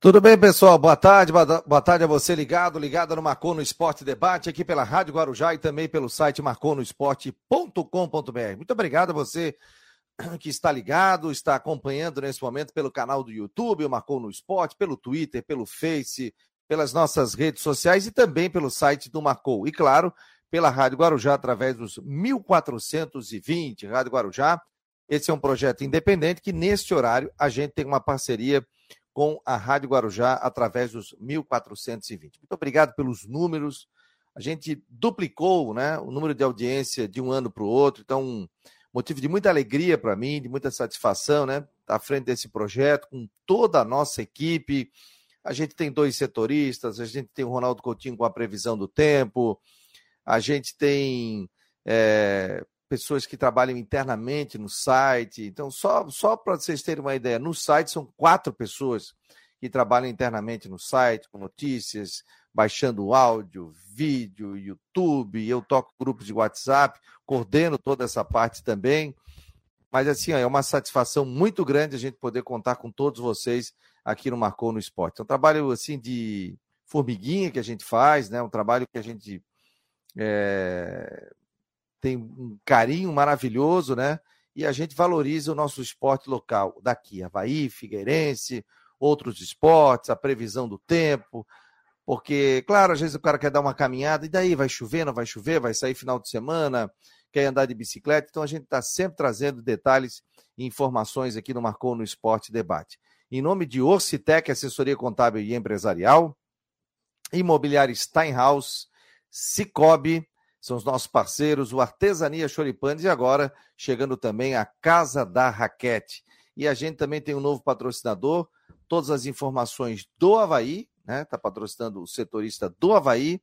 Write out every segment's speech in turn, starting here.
Tudo bem, pessoal? Boa tarde, boa tarde a você ligado, ligado no Marcou no Esporte Debate, aqui pela Rádio Guarujá e também pelo site marconosport.com.br. Muito obrigado a você que está ligado, está acompanhando nesse momento pelo canal do YouTube, o Marcou no Esporte, pelo Twitter, pelo Face, pelas nossas redes sociais e também pelo site do Marcou. E claro, pela Rádio Guarujá através dos 1420 Rádio Guarujá. Esse é um projeto independente que neste horário a gente tem uma parceria com a Rádio Guarujá através dos 1420. Muito obrigado pelos números. A gente duplicou né, o número de audiência de um ano para o outro, então, motivo de muita alegria para mim, de muita satisfação, né? Estar à frente desse projeto, com toda a nossa equipe. A gente tem dois setoristas, a gente tem o Ronaldo Coutinho com a previsão do tempo, a gente tem é, pessoas que trabalham internamente no site. Então, só, só para vocês terem uma ideia, no site são quatro pessoas que trabalham internamente no site, com notícias, baixando áudio, vídeo, YouTube. Eu toco grupos de WhatsApp, coordeno toda essa parte também. Mas, assim, ó, é uma satisfação muito grande a gente poder contar com todos vocês aqui no Marcou no Esporte. É um trabalho, assim, de formiguinha que a gente faz, né? Um trabalho que a gente é, tem um carinho maravilhoso, né? E a gente valoriza o nosso esporte local daqui, Havaí, Figueirense, outros esportes, a previsão do tempo, porque, claro, às vezes o cara quer dar uma caminhada, e daí vai chover, não vai chover, vai sair final de semana, quer andar de bicicleta, então a gente está sempre trazendo detalhes e informações aqui no Marcou no Esporte Debate. Em nome de Orcitec, assessoria contábil e empresarial, Imobiliária Steinhaus, Cicobi, são os nossos parceiros, o Artesania Choripanes e agora chegando também a Casa da Raquete. E a gente também tem um novo patrocinador, todas as informações do Havaí, né? Está patrocinando o setorista do Havaí,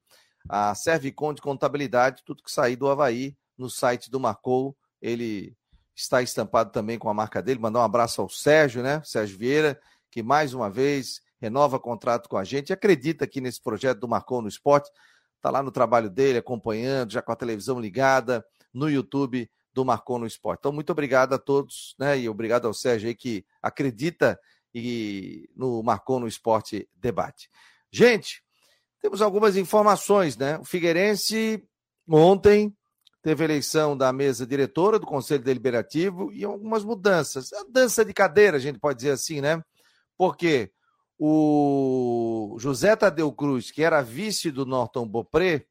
a Servicom de Contabilidade, tudo que sair do Havaí no site do Marcou, ele está estampado também com a marca dele. Mandar um abraço ao Sérgio, né? Sérgio Vieira, que mais uma vez renova contrato com a gente, acredita aqui nesse projeto do Marcou no Esporte está lá no trabalho dele, acompanhando, já com a televisão ligada, no YouTube do Marcou no Esporte. Então, muito obrigado a todos, né? E obrigado ao Sérgio aí que acredita e no Marcou no Esporte Debate. Gente, temos algumas informações, né? O Figueirense ontem teve eleição da mesa diretora do Conselho Deliberativo e algumas mudanças. A dança de cadeira, a gente pode dizer assim, né? Porque o José Tadeu Cruz, que era vice do Norton Bopré,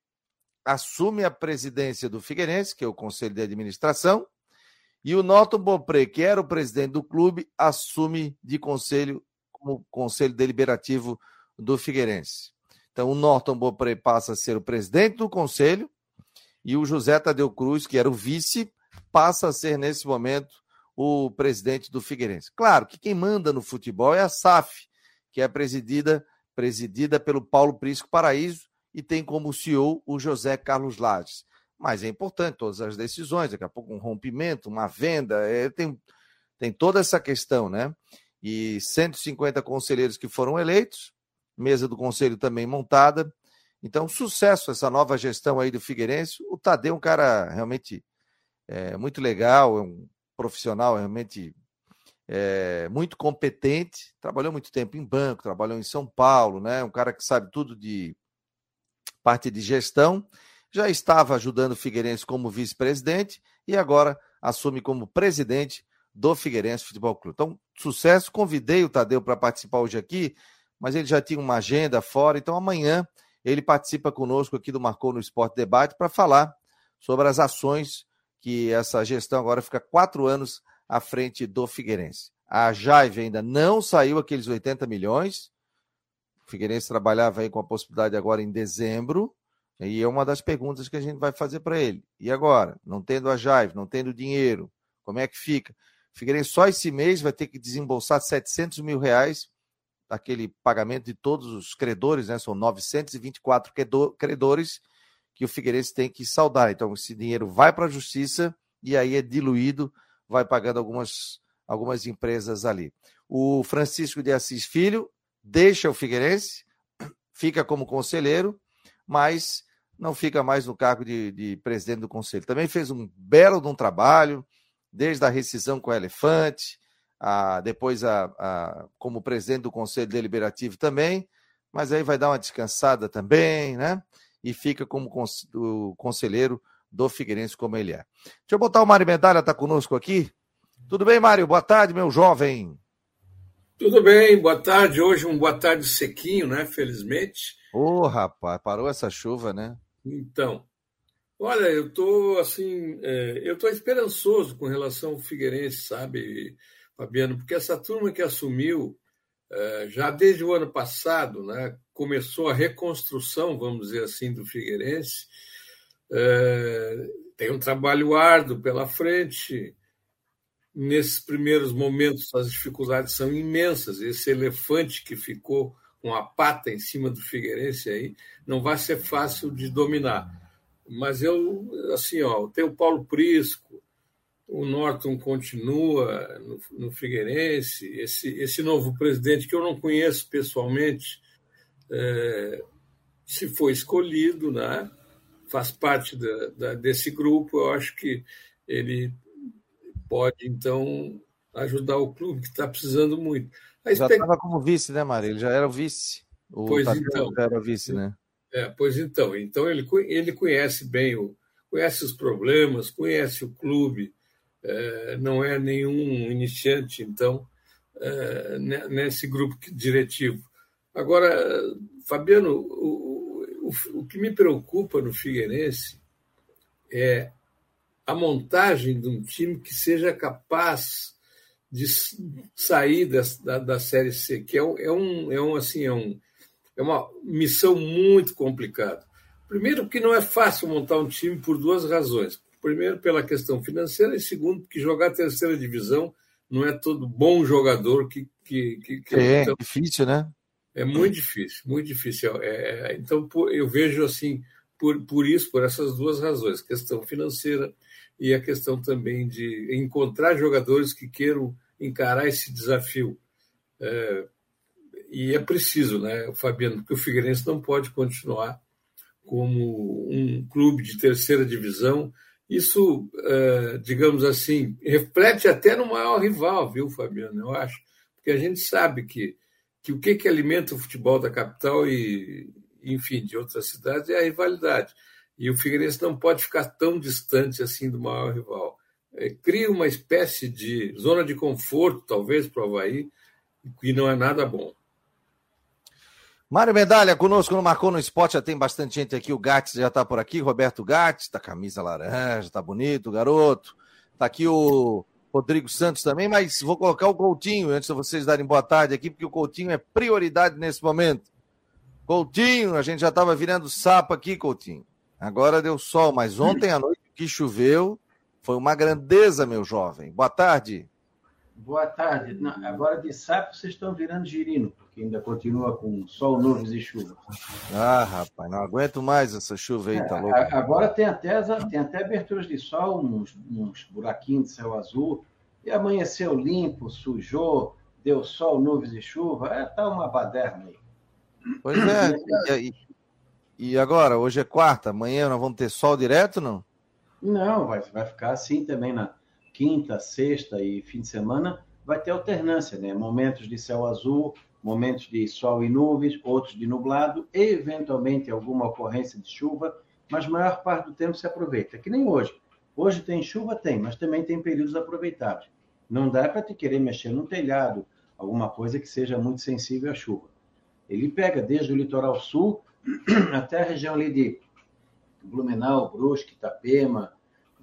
assume a presidência do Figueirense, que é o conselho de administração, e o Norton Bopré, que era o presidente do clube, assume de conselho como conselho deliberativo do Figueirense. Então, o Norton Bopré passa a ser o presidente do conselho e o José Tadeu Cruz, que era o vice, passa a ser, nesse momento, o presidente do Figueirense. Claro que quem manda no futebol é a SAF, que é presidida, presidida pelo Paulo Prisco Paraíso e tem como CEO o José Carlos Lages. Mas é importante todas as decisões, daqui a pouco um rompimento, uma venda, é, tem, tem toda essa questão, né? E 150 conselheiros que foram eleitos, mesa do conselho também montada. Então, sucesso essa nova gestão aí do Figueirense. O Tadeu é um cara realmente é, muito legal, é um profissional realmente é, muito competente, trabalhou muito tempo em banco, trabalhou em São Paulo, né? Um cara que sabe tudo de parte de gestão. Já estava ajudando o Figueirense como vice-presidente e agora assume como presidente do Figueirense Futebol Clube. Então, sucesso. Convidei o Tadeu para participar hoje aqui, mas ele já tinha uma agenda fora, então amanhã ele participa conosco aqui do Marcou no Esporte Debate para falar sobre as ações que essa gestão agora fica quatro anos à frente do Figueirense. A Jaive ainda não saiu aqueles 80 milhões. O Figueirense trabalhava aí com a possibilidade agora em dezembro. E é uma das perguntas que a gente vai fazer para ele. E agora? Não tendo a Jaive, não tendo dinheiro, como é que fica? O Figueirense só esse mês vai ter que desembolsar 700 mil reais daquele pagamento de todos os credores, né? São 924 credores que o Figueirense tem que saldar. Então, esse dinheiro vai para a justiça e aí é diluído vai pagando algumas, algumas empresas ali. O Francisco de Assis Filho deixa o Figueirense, fica como conselheiro, mas não fica mais no cargo de, de presidente do conselho. Também fez um belo de um trabalho, desde a rescisão com o Elefante, a, depois a, a, como presidente do Conselho Deliberativo também, mas aí vai dar uma descansada também, né? E fica como o conselheiro do Figueirense como ele é. Deixa eu botar o Mário Medalha, tá conosco aqui. Tudo bem, Mário? Boa tarde, meu jovem. Tudo bem, boa tarde. Hoje um boa tarde sequinho, né? Felizmente. Ô, oh, rapaz, parou essa chuva, né? Então, olha, eu tô assim, é, eu tô esperançoso com relação ao Figueirense, sabe, Fabiano? Porque essa turma que assumiu é, já desde o ano passado, né? Começou a reconstrução, vamos dizer assim, do Figueirense. É, tem um trabalho árduo pela frente nesses primeiros momentos as dificuldades são imensas. Esse elefante que ficou com a pata em cima do Figueirense aí não vai ser fácil de dominar. Mas eu, assim, ó, tem o Paulo Prisco, o Norton continua no, no Figueirense, esse, esse novo presidente que eu não conheço pessoalmente, é, se foi escolhido, né? Faz parte da, da, desse grupo, eu acho que ele pode, então, ajudar o clube, que está precisando muito. A já estava como vice, né, Mário? Ele já era o vice. O pois então. Já era vice, né? É, pois então. Então, ele, ele conhece bem, o, conhece os problemas, conhece o clube, é, não é nenhum iniciante, então, é, nesse grupo diretivo. Agora, Fabiano, o, o, que me preocupa no Figueirense é a montagem de um time que seja capaz de sair da, da, da Série C, que é, é, um, é, um, assim, é, um, é uma missão muito complicada. Primeiro, porque não é fácil montar um time por duas razões. Primeiro, pela questão financeira, e segundo, porque jogar a terceira divisão não é todo bom jogador que. que, que, que é, então, difícil, né? É muito difícil, muito difícil. É, é, então, eu vejo assim, por, por isso, por essas duas razões, questão financeira e a questão também de encontrar jogadores que queiram encarar esse desafio. É, e é preciso, né, Fabiano, porque o Figueirense não pode continuar como um clube de terceira divisão. Isso, é, digamos assim, reflete até no maior rival, viu, Fabiano? Eu acho. Porque a gente sabe que, que o que, que alimenta o futebol da capital e, enfim, de outras cidades é a rivalidade. E o Figueirense não pode ficar tão distante assim do maior rival. É, cria uma espécie de zona de conforto, talvez, para o Havaí, que não é nada bom. Mário Medalha, conosco no Marcou no Esporte, já tem bastante gente aqui. O Gatti já está por aqui, Roberto Gatti, tá camisa laranja, tá bonito, garoto. Tá aqui o Rodrigo Santos também, mas vou colocar o Coutinho antes de vocês darem boa tarde aqui, porque o Coutinho é prioridade nesse momento. Coutinho, a gente já estava virando sapo aqui, Coutinho. Agora deu sol, mas ontem à noite que choveu foi uma grandeza, meu jovem. Boa tarde. Boa tarde. Não, agora de sapo vocês estão virando girino, porque ainda continua com sol, nuvens e chuva. Ah, rapaz, não aguento mais essa chuva aí, tá louco? Agora tem até, tem até aberturas de sol, uns, uns buraquinhos de céu azul, e amanheceu limpo, sujou, deu sol, nuvens e chuva. É, tá uma baderna aí. Pois é, e, e agora? Hoje é quarta, amanhã nós vamos ter sol direto, não? Não, vai, vai ficar assim também na quinta, sexta e fim de semana. Vai ter alternância, né? Momentos de céu azul, momentos de sol e nuvens, outros de nublado, eventualmente alguma ocorrência de chuva, mas a maior parte do tempo se aproveita. Que nem hoje. Hoje tem chuva? Tem, mas também tem períodos aproveitáveis. Não dá para te querer mexer no telhado, alguma coisa que seja muito sensível à chuva. Ele pega desde o litoral sul até a região ali de Blumenau, Brusque, Itapema,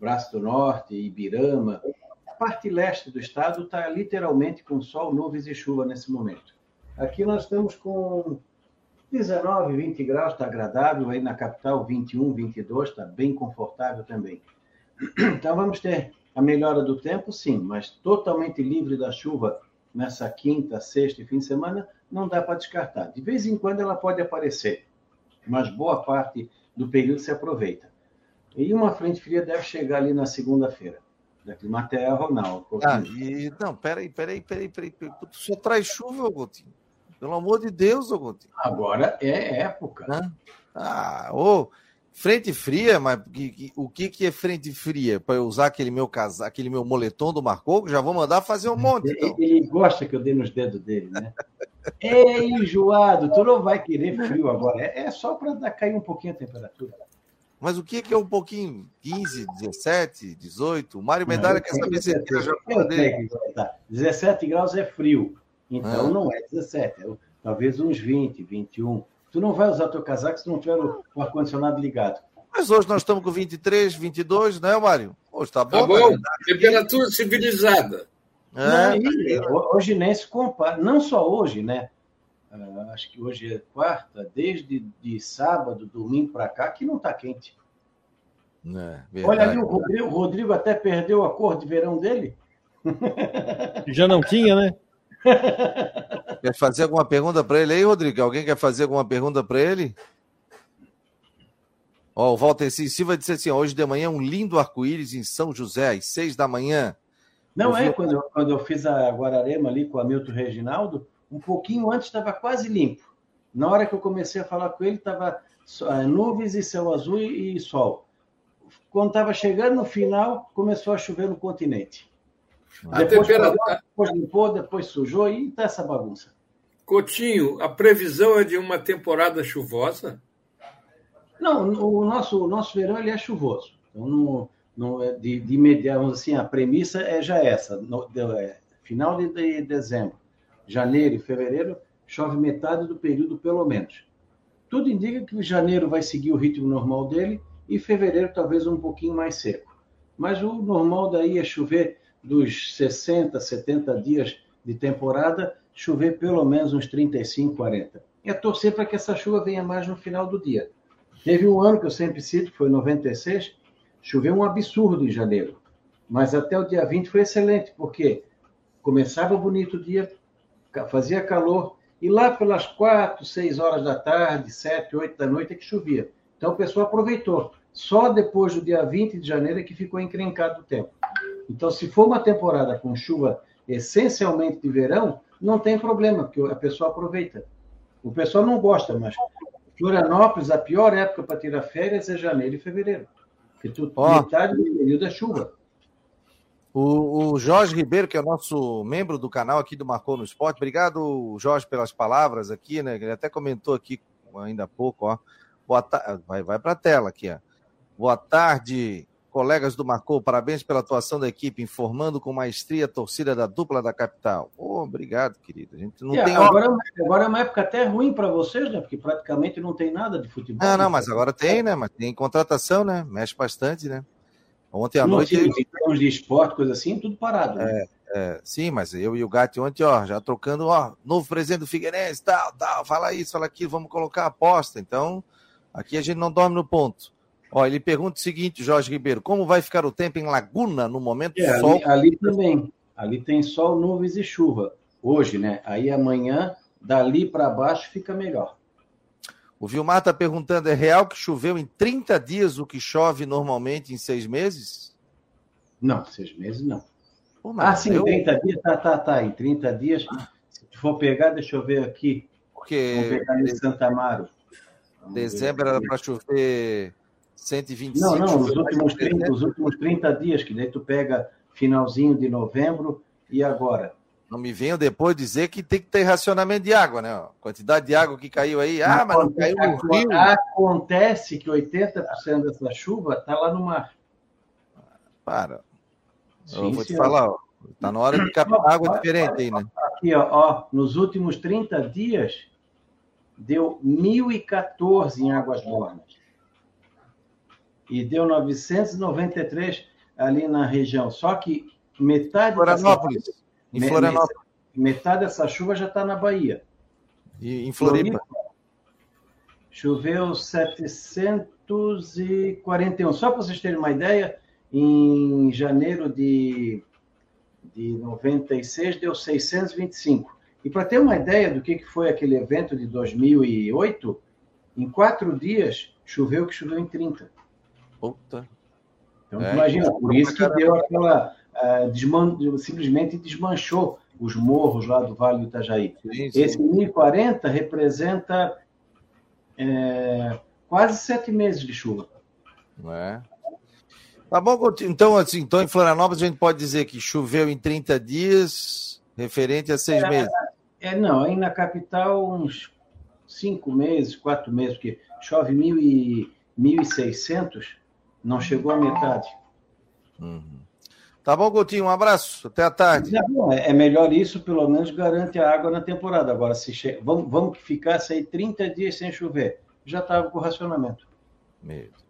Braço do Norte, Ibirama. A parte leste do estado está literalmente com sol, nuvens e chuva nesse momento. Aqui nós estamos com 19, 20 graus, está agradável. Aí na capital, 21, 22, está bem confortável também. Então vamos ter a melhora do tempo, sim, mas totalmente livre da chuva nessa quinta, sexta e fim de semana, não dá para descartar. De vez em quando ela pode aparecer mas boa parte do período se aproveita. E uma frente fria deve chegar ali na segunda-feira. Da Climaterra, Ronaldo. Ah, e, não, peraí, peraí, peraí, peraí. peraí. Só traz chuva, Gotinho. Pelo amor de Deus, Gotinho. Agora é época. Ah, ô, Frente fria, mas que, que, o que, que é frente fria? Para eu usar aquele meu casaco, aquele meu moletom do Marcou, já vou mandar fazer um monte. Então. Ele, ele gosta que eu dê nos dedos dele, né? é enjoado, tu não vai querer frio agora. É, é só para cair um pouquinho a temperatura. Mas o que, que é um pouquinho? 15, 17, 18? O Mário Medalha não, quer saber se ele já dele. 17 graus é frio. Então ah. não é 17, é talvez uns 20, 21. Tu não vai usar teu casaco se não tiver o, o ar-condicionado ligado. Mas hoje nós estamos com 23, 22, né, Mário? Hoje está bom. Tá bom, temperatura civilizada. É, não, hoje nem se compara, não só hoje, né? Uh, acho que hoje é quarta, desde de sábado, domingo para cá, que não está quente. É, Olha ali, o Rodrigo, o Rodrigo até perdeu a cor de verão dele. Já não tinha, né? Quer fazer alguma pergunta para ele aí, Rodrigo? Alguém quer fazer alguma pergunta para ele? Ó, o Walter Silva disse assim: hoje de manhã, um lindo arco-íris em São José, às seis da manhã. Não eu é, vi... quando, eu, quando eu fiz a Guararema ali com o Hamilton Reginaldo, um pouquinho antes estava quase limpo. Na hora que eu comecei a falar com ele, estava é, nuvens e céu azul e, e sol. Quando estava chegando no final, começou a chover no continente. A depois, temperatura... depois limpou, depois sujou e está essa bagunça. Coutinho, a previsão é de uma temporada chuvosa? Não, o nosso, o nosso verão ele é chuvoso. Então, no, no, é de, de imediato, assim, a premissa é já essa. No, de, é, final de, de dezembro, janeiro e fevereiro, chove metade do período, pelo menos. Tudo indica que janeiro vai seguir o ritmo normal dele e fevereiro talvez um pouquinho mais seco. Mas o normal daí é chover dos 60, 70 dias de temporada, chover pelo menos uns 35, 40. É torcer para que essa chuva venha mais no final do dia. Teve um ano que eu sempre cito, foi 96, choveu um absurdo em janeiro. Mas até o dia 20 foi excelente, porque começava bonito o dia, fazia calor, e lá pelas 4, 6 horas da tarde, 7, 8 da noite é que chovia. Então o pessoal aproveitou. Só depois do dia 20 de janeiro é que ficou encrencado o tempo. Então, se for uma temporada com chuva essencialmente de verão, não tem problema, porque a pessoa aproveita. O pessoal não gosta, mas Florianópolis, a pior época para tirar férias é janeiro e fevereiro. Porque tu, oh. metade do período é chuva. O, o, Jorge Ribeiro, que é o nosso membro do canal aqui do Marcou no Esporte, obrigado, Jorge, pelas palavras aqui, né? Ele até comentou aqui ainda há pouco, ó. Boa ta... Vai, vai para a tela aqui, ó. Boa tarde, colegas do Marcou, parabéns pela atuação da equipe, informando com maestria a torcida da dupla da capital. Oh, obrigado, querido. A gente não é, tem agora, agora é uma época até ruim para vocês, né? Porque praticamente não tem nada de futebol. Não, não, mas agora tem, né? Mas tem contratação, né? Mexe bastante, né? Ontem à não, noite. Sim, de esporte, coisa assim, tudo parado. Né? É, é, sim, mas eu e o Gato ontem, ó, já trocando, ó, novo presidente do Figueirense, tal, tal, fala isso, fala aquilo, vamos colocar a aposta. Então, aqui a gente não dorme no ponto. Ó, ele pergunta o seguinte, Jorge Ribeiro, como vai ficar o tempo em Laguna no momento é, do sol? Ali, ali, também. Ali tem sol, nuvens e chuva. Hoje, né? Aí amanhã, dali para baixo, fica melhor. O Vilmar está perguntando: é real que choveu em 30 dias o que chove normalmente em seis meses? Não, seis meses não. Pô, ah, sim, eu... 30 dias, tá, tá, tá. Em 30 dias, se tu for pegar, deixa eu ver aqui. Porque. Vou pegar em Santa Amaro. Dezembro era para chover 125. Não, não, os últimos, 30, os últimos 30 dias, que daí tu pega finalzinho de novembro e agora. Não me venham depois dizer que tem que ter racionamento de água, né? quantidade de água que caiu aí. Ah, mas não caiu no rio. Acontece que 80% dessa chuva está lá no mar. Para. Sim, Eu vou te falar, ó, tá na hora de captar água diferente aí, né? Aqui, ó, ó, nos últimos 30 dias, deu 1.014 em águas mornas e deu 993 ali na região. Só que metade Florianópolis, dessa, em Florianópolis. Metade dessa chuva já está na Bahia. E em Floripa? Floripa choveu 741. Só para vocês terem uma ideia, em janeiro de, de 96 deu 625. E para ter uma ideia do que foi aquele evento de 2008, em quatro dias choveu que choveu em 30. Puta. Então, é, imagina, então, por isso que deu aquela. Uh, desman... simplesmente desmanchou os morros lá do Vale do Itajaí. Sim, sim. Esse 1040 representa é, quase sete meses de chuva. É? Tá bom, então, assim, então em Florianópolis a gente pode dizer que choveu em 30 dias, referente a seis é, meses. É, não, aí na capital uns cinco meses, quatro meses, porque chove mil e, 1.600, não chegou à metade. Uhum. Tá bom, Coutinho, um abraço, até a tarde. É, é melhor isso, pelo menos garante a água na temporada. Agora, se che... vamos, vamos ficar aí 30 dias sem chover, já estava com racionamento. Meu Deus.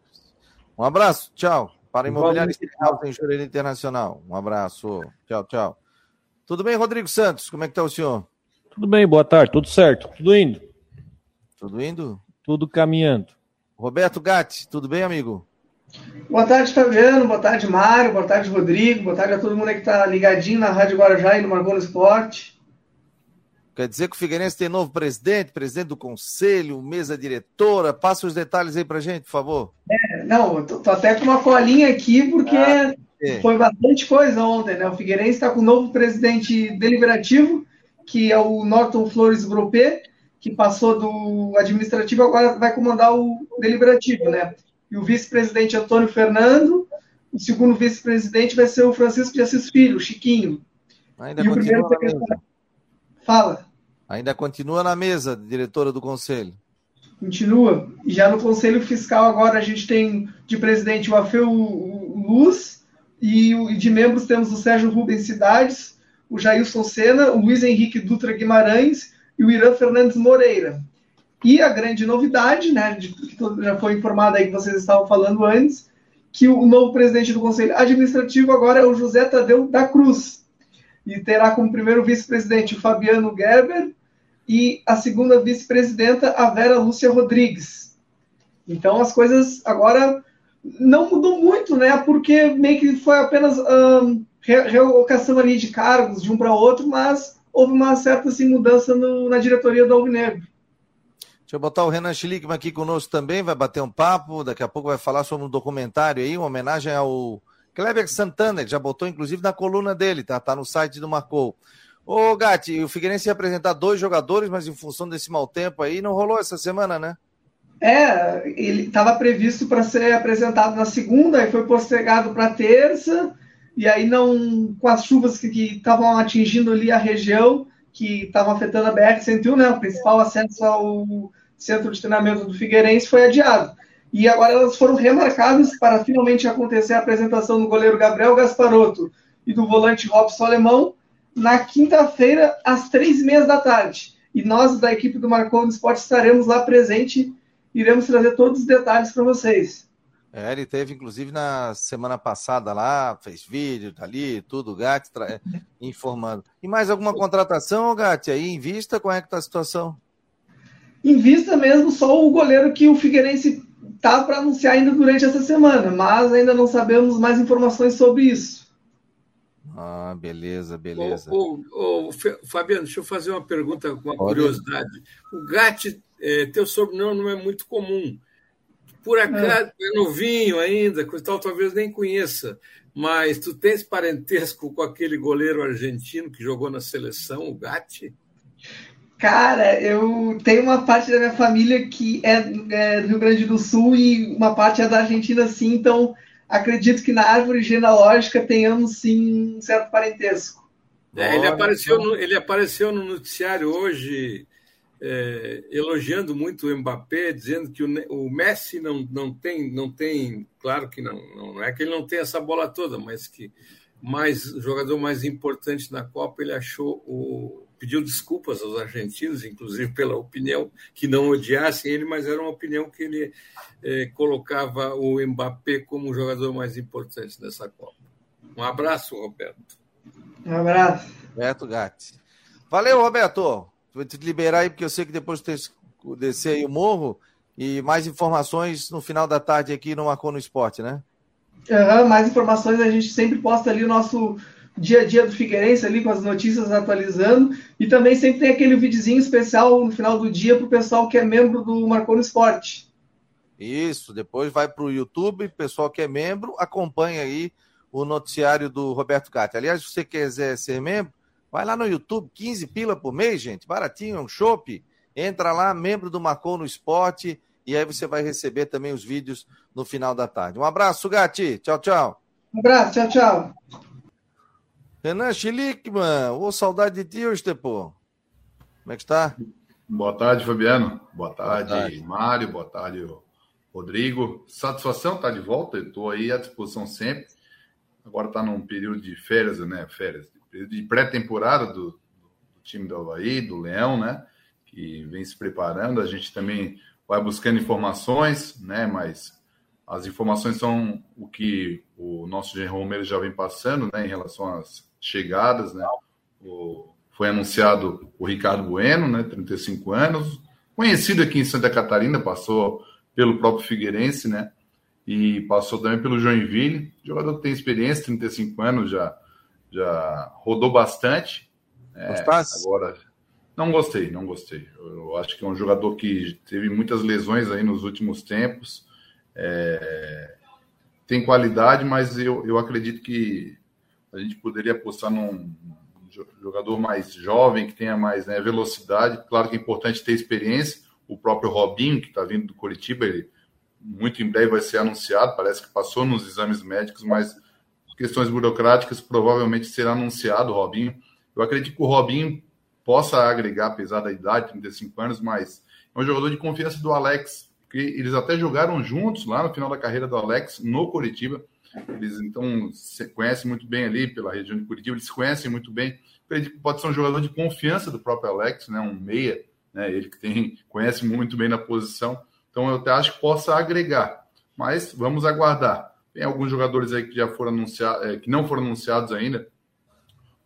Um abraço, tchau. Para em Jureira Internacional. Um abraço. Tchau, tchau. Tudo bem, Rodrigo Santos? Como é que está o senhor? Tudo bem, boa tarde, tudo certo, tudo indo. Tudo indo? Tudo caminhando. Roberto Gatti, tudo bem, amigo? Boa tarde, Fabiano. Boa tarde, Mário. Boa tarde, Rodrigo. Boa tarde a todo mundo que está ligadinho na Rádio Guarujá e no Marcou no Esporte. Quer dizer que o Figueirense tem novo presidente, presidente do conselho, mesa diretora. Passa os detalhes aí pra gente, por favor. É, não, tô, tô, até com uma colinha aqui, porque ah, é. foi bastante coisa ontem, né? O Figueirense está com um novo presidente deliberativo, que é o Norton Flores Gropê, que passou do administrativo, agora vai comandar o deliberativo, né? E o vice-presidente Antônio Fernando, o segundo vice-presidente vai ser o Francisco de Assis Filho, o Chiquinho. Ainda e o primeiro secretário. Fala. Ainda continua na mesa, diretora do conselho. Continua. E já no conselho fiscal agora a gente tem de presidente o Afeu Luz e de membros temos o Sérgio Rubens Cidades, o Jailson Sena, o Luiz Henrique Dutra Guimarães e o Irã Fernandes Moreira. E a grande novidade, né, de, que já foi informado aí que vocês estavam falando antes, que o novo presidente do Conselho Administrativo agora é o José Tadeu da Cruz e terá como primeiro vice-presidente o Fabiano Gerber e a segunda vice-presidenta a Vera Lúcia Rodrigues. Então as coisas agora não mudou muito, né? Porque meio que foi apenas um, realocação ali de cargos de um para outro, mas houve uma certa assim, mudança no, na diretoria do Alvinegro. Deixa eu botar o Renan Schlickman aqui conosco também, vai bater um papo, daqui a pouco vai falar sobre um documentário aí, uma homenagem ao Kleber Santana, já botou inclusive na coluna dele, tá? Tá no site do Marcou. Ô, Gatti, o Figueirense ia apresentar dois jogadores, mas em função desse mau tempo aí, não rolou essa semana, né? É, ele estava previsto para ser apresentado na segunda, e foi postergado para terça, e aí não, com as chuvas que estavam atingindo ali a região, que estavam afetando a BR-101, né, o principal acesso ao centro de treinamento do Figueirense foi adiado. E agora elas foram remarcadas para finalmente acontecer a apresentação do goleiro Gabriel Gasparotto e do volante Robson Alemão na quinta-feira, às três e meia da tarde. E nós, da equipe do Marcou Esporte, estaremos lá presente e iremos trazer todos os detalhes para vocês. É, ele teve, inclusive, na semana passada lá, fez vídeo, ali, tudo, Gatti, informando. E mais alguma contratação, Gatti, aí em vista? Como é que tá a situação? Em vista mesmo, só o goleiro que o Figueirense tá para anunciar ainda durante essa semana, mas ainda não sabemos mais informações sobre isso. Ah, beleza, beleza. Ô, ô, ô, Fabiano, deixa eu fazer uma pergunta com uma Pode. curiosidade. O Gatti, é, teu sobrenome não é muito comum. Por acaso, é, é novinho ainda, coisa tal, talvez nem conheça. Mas tu tens parentesco com aquele goleiro argentino que jogou na seleção, o Gatti? Cara, eu tenho uma parte da minha família que é, é, do Rio Grande do Sul e uma parte é da Argentina, sim, então acredito que na árvore genealógica tenhamos sim um certo parentesco. É, ele, apareceu no, ele apareceu no noticiário hoje é, elogiando muito o Mbappé, dizendo que o, o, Messi não, não, tem, não tem, claro que não, não é que ele não tem essa bola toda, mas que mais o jogador mais importante na Copa ele achou o pediu desculpas aos argentinos, inclusive pela opinião que não odiassem ele, mas era uma opinião que ele eh, colocava o Mbappé como o jogador mais importante dessa Copa. Um abraço, Roberto. Um abraço. Roberto Gatti. Valeu, Roberto. Vou te liberar aí, porque eu sei que depois de descer aí o morro e mais informações no final da tarde aqui no Marcou no Esporte, né? Uhum, mais informações a gente sempre posta ali o nosso dia a dia do Figueirense ali com as notícias atualizando e também sempre tem aquele videozinho especial no final do dia para o pessoal que é membro do Marcou no Esporte. Isso, depois vai para o YouTube, pessoal que é membro, acompanha aí o noticiário do Roberto Gatti. Aliás, se você quiser ser membro, vai lá no YouTube, 15 pila por mês, gente, baratinho, é um chopp. Entra lá, membro do Marcou no Esporte, e aí você vai receber também os vídeos no final da tarde. Um abraço, Gati. Tchau, tchau. Um abraço, tchau, tchau. Renan Schlickman, ô saudade de ti hoje. Como é que está? Boa tarde, Fabiano. Boa tarde, Boa tarde. Mário. Boa tarde, Rodrigo. Satisfação estar tá de volta. Estou aí à disposição sempre. Agora está num período de férias, né? Férias, período de pré-temporada do, do, time do Havaí, do Leão, né? Que vem se preparando. A gente também vai buscando informações, né? Mas as informações são o que o nosso Jean Romero já vem passando, né? Em relação às chegadas, né? O, foi anunciado o Ricardo Bueno, né? 35 anos, conhecido aqui em Santa Catarina, passou pelo próprio Figueirense, né? E passou também pelo Joinville. Jogador que tem experiência, 35 anos, já, já rodou bastante. É, agora, não gostei, não gostei. Eu acho que é um jogador que teve muitas lesões aí nos últimos tempos. É, tem qualidade, mas eu, eu acredito que a gente poderia apostar num jogador mais jovem, que tenha mais né, velocidade. Claro que é importante ter experiência. O próprio Robinho, que está vindo do Curitiba, ele muito em breve vai ser anunciado. Parece que passou nos exames médicos, mas questões burocráticas provavelmente será anunciado o Robinho. Eu acredito que o Robinho possa agregar, apesar da idade, 35 anos, mas é um jogador de confiança do Alex, que eles até jogaram juntos lá no final da carreira do Alex no Curitiba. Eles então se conhecem muito bem ali pela região de Curitiba, eles se conhecem muito bem. Pode ser um jogador de confiança do próprio Alex, né? um meia, né? ele que tem, conhece muito bem na posição. Então eu até acho que possa agregar. Mas vamos aguardar. Tem alguns jogadores aí que já foram anunciados, é, que não foram anunciados ainda.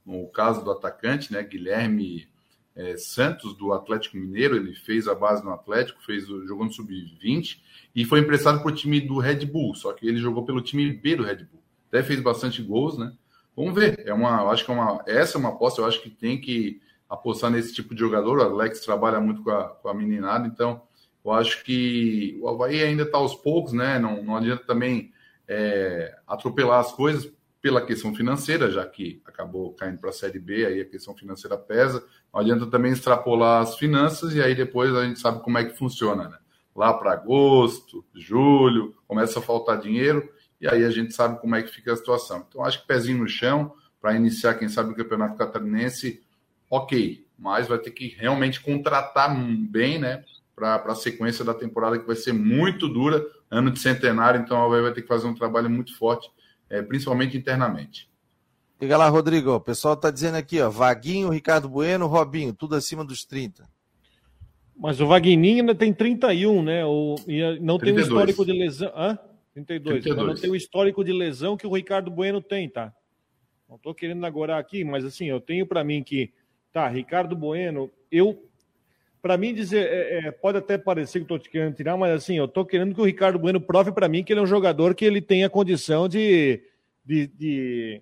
No caso do atacante, né? Guilherme é, Santos, do Atlético Mineiro, ele fez a base no Atlético, fez jogou no Sub-20 e foi emprestado para o time do Red Bull, só que ele jogou pelo time B do Red Bull. Até fez bastante gols, né? Vamos ver. É uma, eu acho que é uma, essa é uma aposta, eu acho que tem que apostar nesse tipo de jogador. O Alex trabalha muito com a, com a meninada, então eu acho que o Havaí ainda está aos poucos, né? Não, não adianta também é, atropelar as coisas pela questão financeira, já que acabou caindo para a Série B, aí a questão financeira pesa. Não adianta também extrapolar as finanças e aí depois a gente sabe como é que funciona, né? lá para agosto, julho, começa a faltar dinheiro e aí a gente sabe como é que fica a situação. Então, acho que pezinho no chão para iniciar, quem sabe, o Campeonato Catarinense, ok, mas vai ter que realmente contratar bem, né, para a sequência da temporada que vai ser muito dura, ano de centenário, então a vai ter que fazer um trabalho muito forte, é, principalmente internamente. Diga lá, Rodrigo, o pessoal está dizendo aqui, ó, Vaguinho, Ricardo Bueno, Robinho, tudo acima dos 30. Mas o Vagninho ainda tem 31, né? O, e não 32. tem o histórico de lesão. Hã? 32. 32. Não tem o histórico de lesão que o Ricardo Bueno tem, tá? Não estou querendo agora aqui, mas assim, eu tenho para mim que, tá, Ricardo Bueno, eu, para mim dizer, é, é, pode até parecer que estou querendo tirar, mas assim, eu estou querendo que o Ricardo Bueno prove para mim que ele é um jogador que ele tem a condição de, de, de,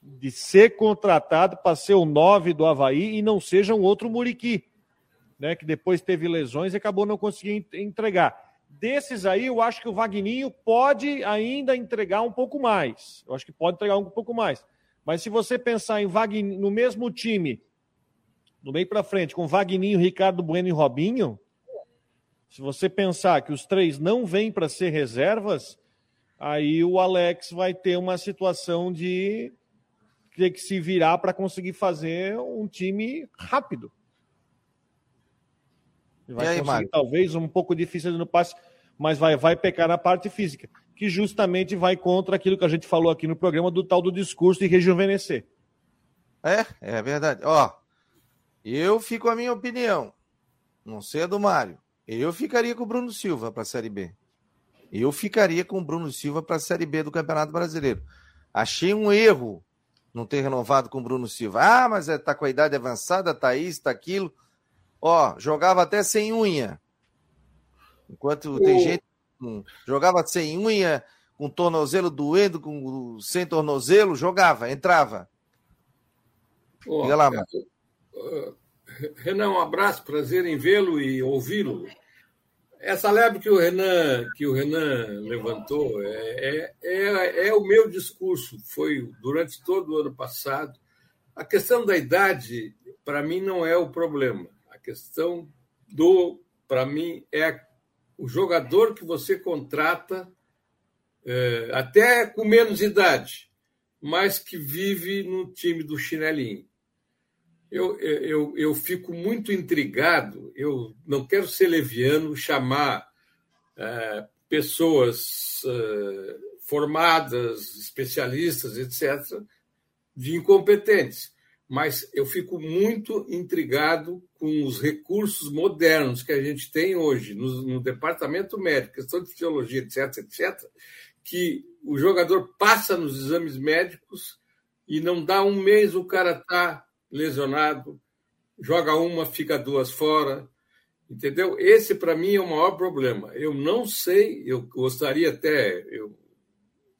de ser contratado para ser o 9 do Havaí e não seja um outro Muriqui né, que depois teve lesões e acabou não conseguindo entregar. Desses aí, eu acho que o Vagninho pode ainda entregar um pouco mais. Eu acho que pode entregar um pouco mais. Mas se você pensar em Vagninho, no mesmo time, no meio para frente, com Vagninho, Ricardo Bueno e Robinho, se você pensar que os três não vêm para ser reservas, aí o Alex vai ter uma situação de ter que se virar para conseguir fazer um time rápido. Vai aí, conseguir, talvez, um pouco difícil no passe, mas vai, vai pecar na parte física, que justamente vai contra aquilo que a gente falou aqui no programa do tal do discurso de rejuvenescer. É, é verdade. Ó, eu fico a minha opinião. Não sei a do Mário. Eu ficaria com o Bruno Silva para a Série B. Eu ficaria com o Bruno Silva para a Série B do Campeonato Brasileiro. Achei um erro não ter renovado com o Bruno Silva. Ah, mas está é, com a idade avançada, tá isso, tá aquilo. Ó, jogava até sem unha. Enquanto tem gente jogava sem unha, com tornozelo doendo, com sem tornozelo, jogava, entrava. Oh, Diga lá, mano. Uh, Renan, um abraço, prazer em vê-lo e ouvi-lo. Essa lebre que o Renan, que o Renan levantou é, é, é, é o meu discurso. Foi durante todo o ano passado. A questão da idade, para mim, não é o problema questão do, para mim, é o jogador que você contrata, é, até com menos idade, mas que vive no time do chinelinho. Eu, eu, eu fico muito intrigado, eu não quero ser leviano, chamar é, pessoas é, formadas, especialistas, etc., de incompetentes mas eu fico muito intrigado com os recursos modernos que a gente tem hoje no, no, departamento médico, questão de fisiologia, etc., etc., que o jogador passa nos exames médicos e não dá um mês o cara está lesionado, joga uma, fica duas fora, entendeu? Esse para mim é o maior problema. Eu não sei, eu gostaria até eu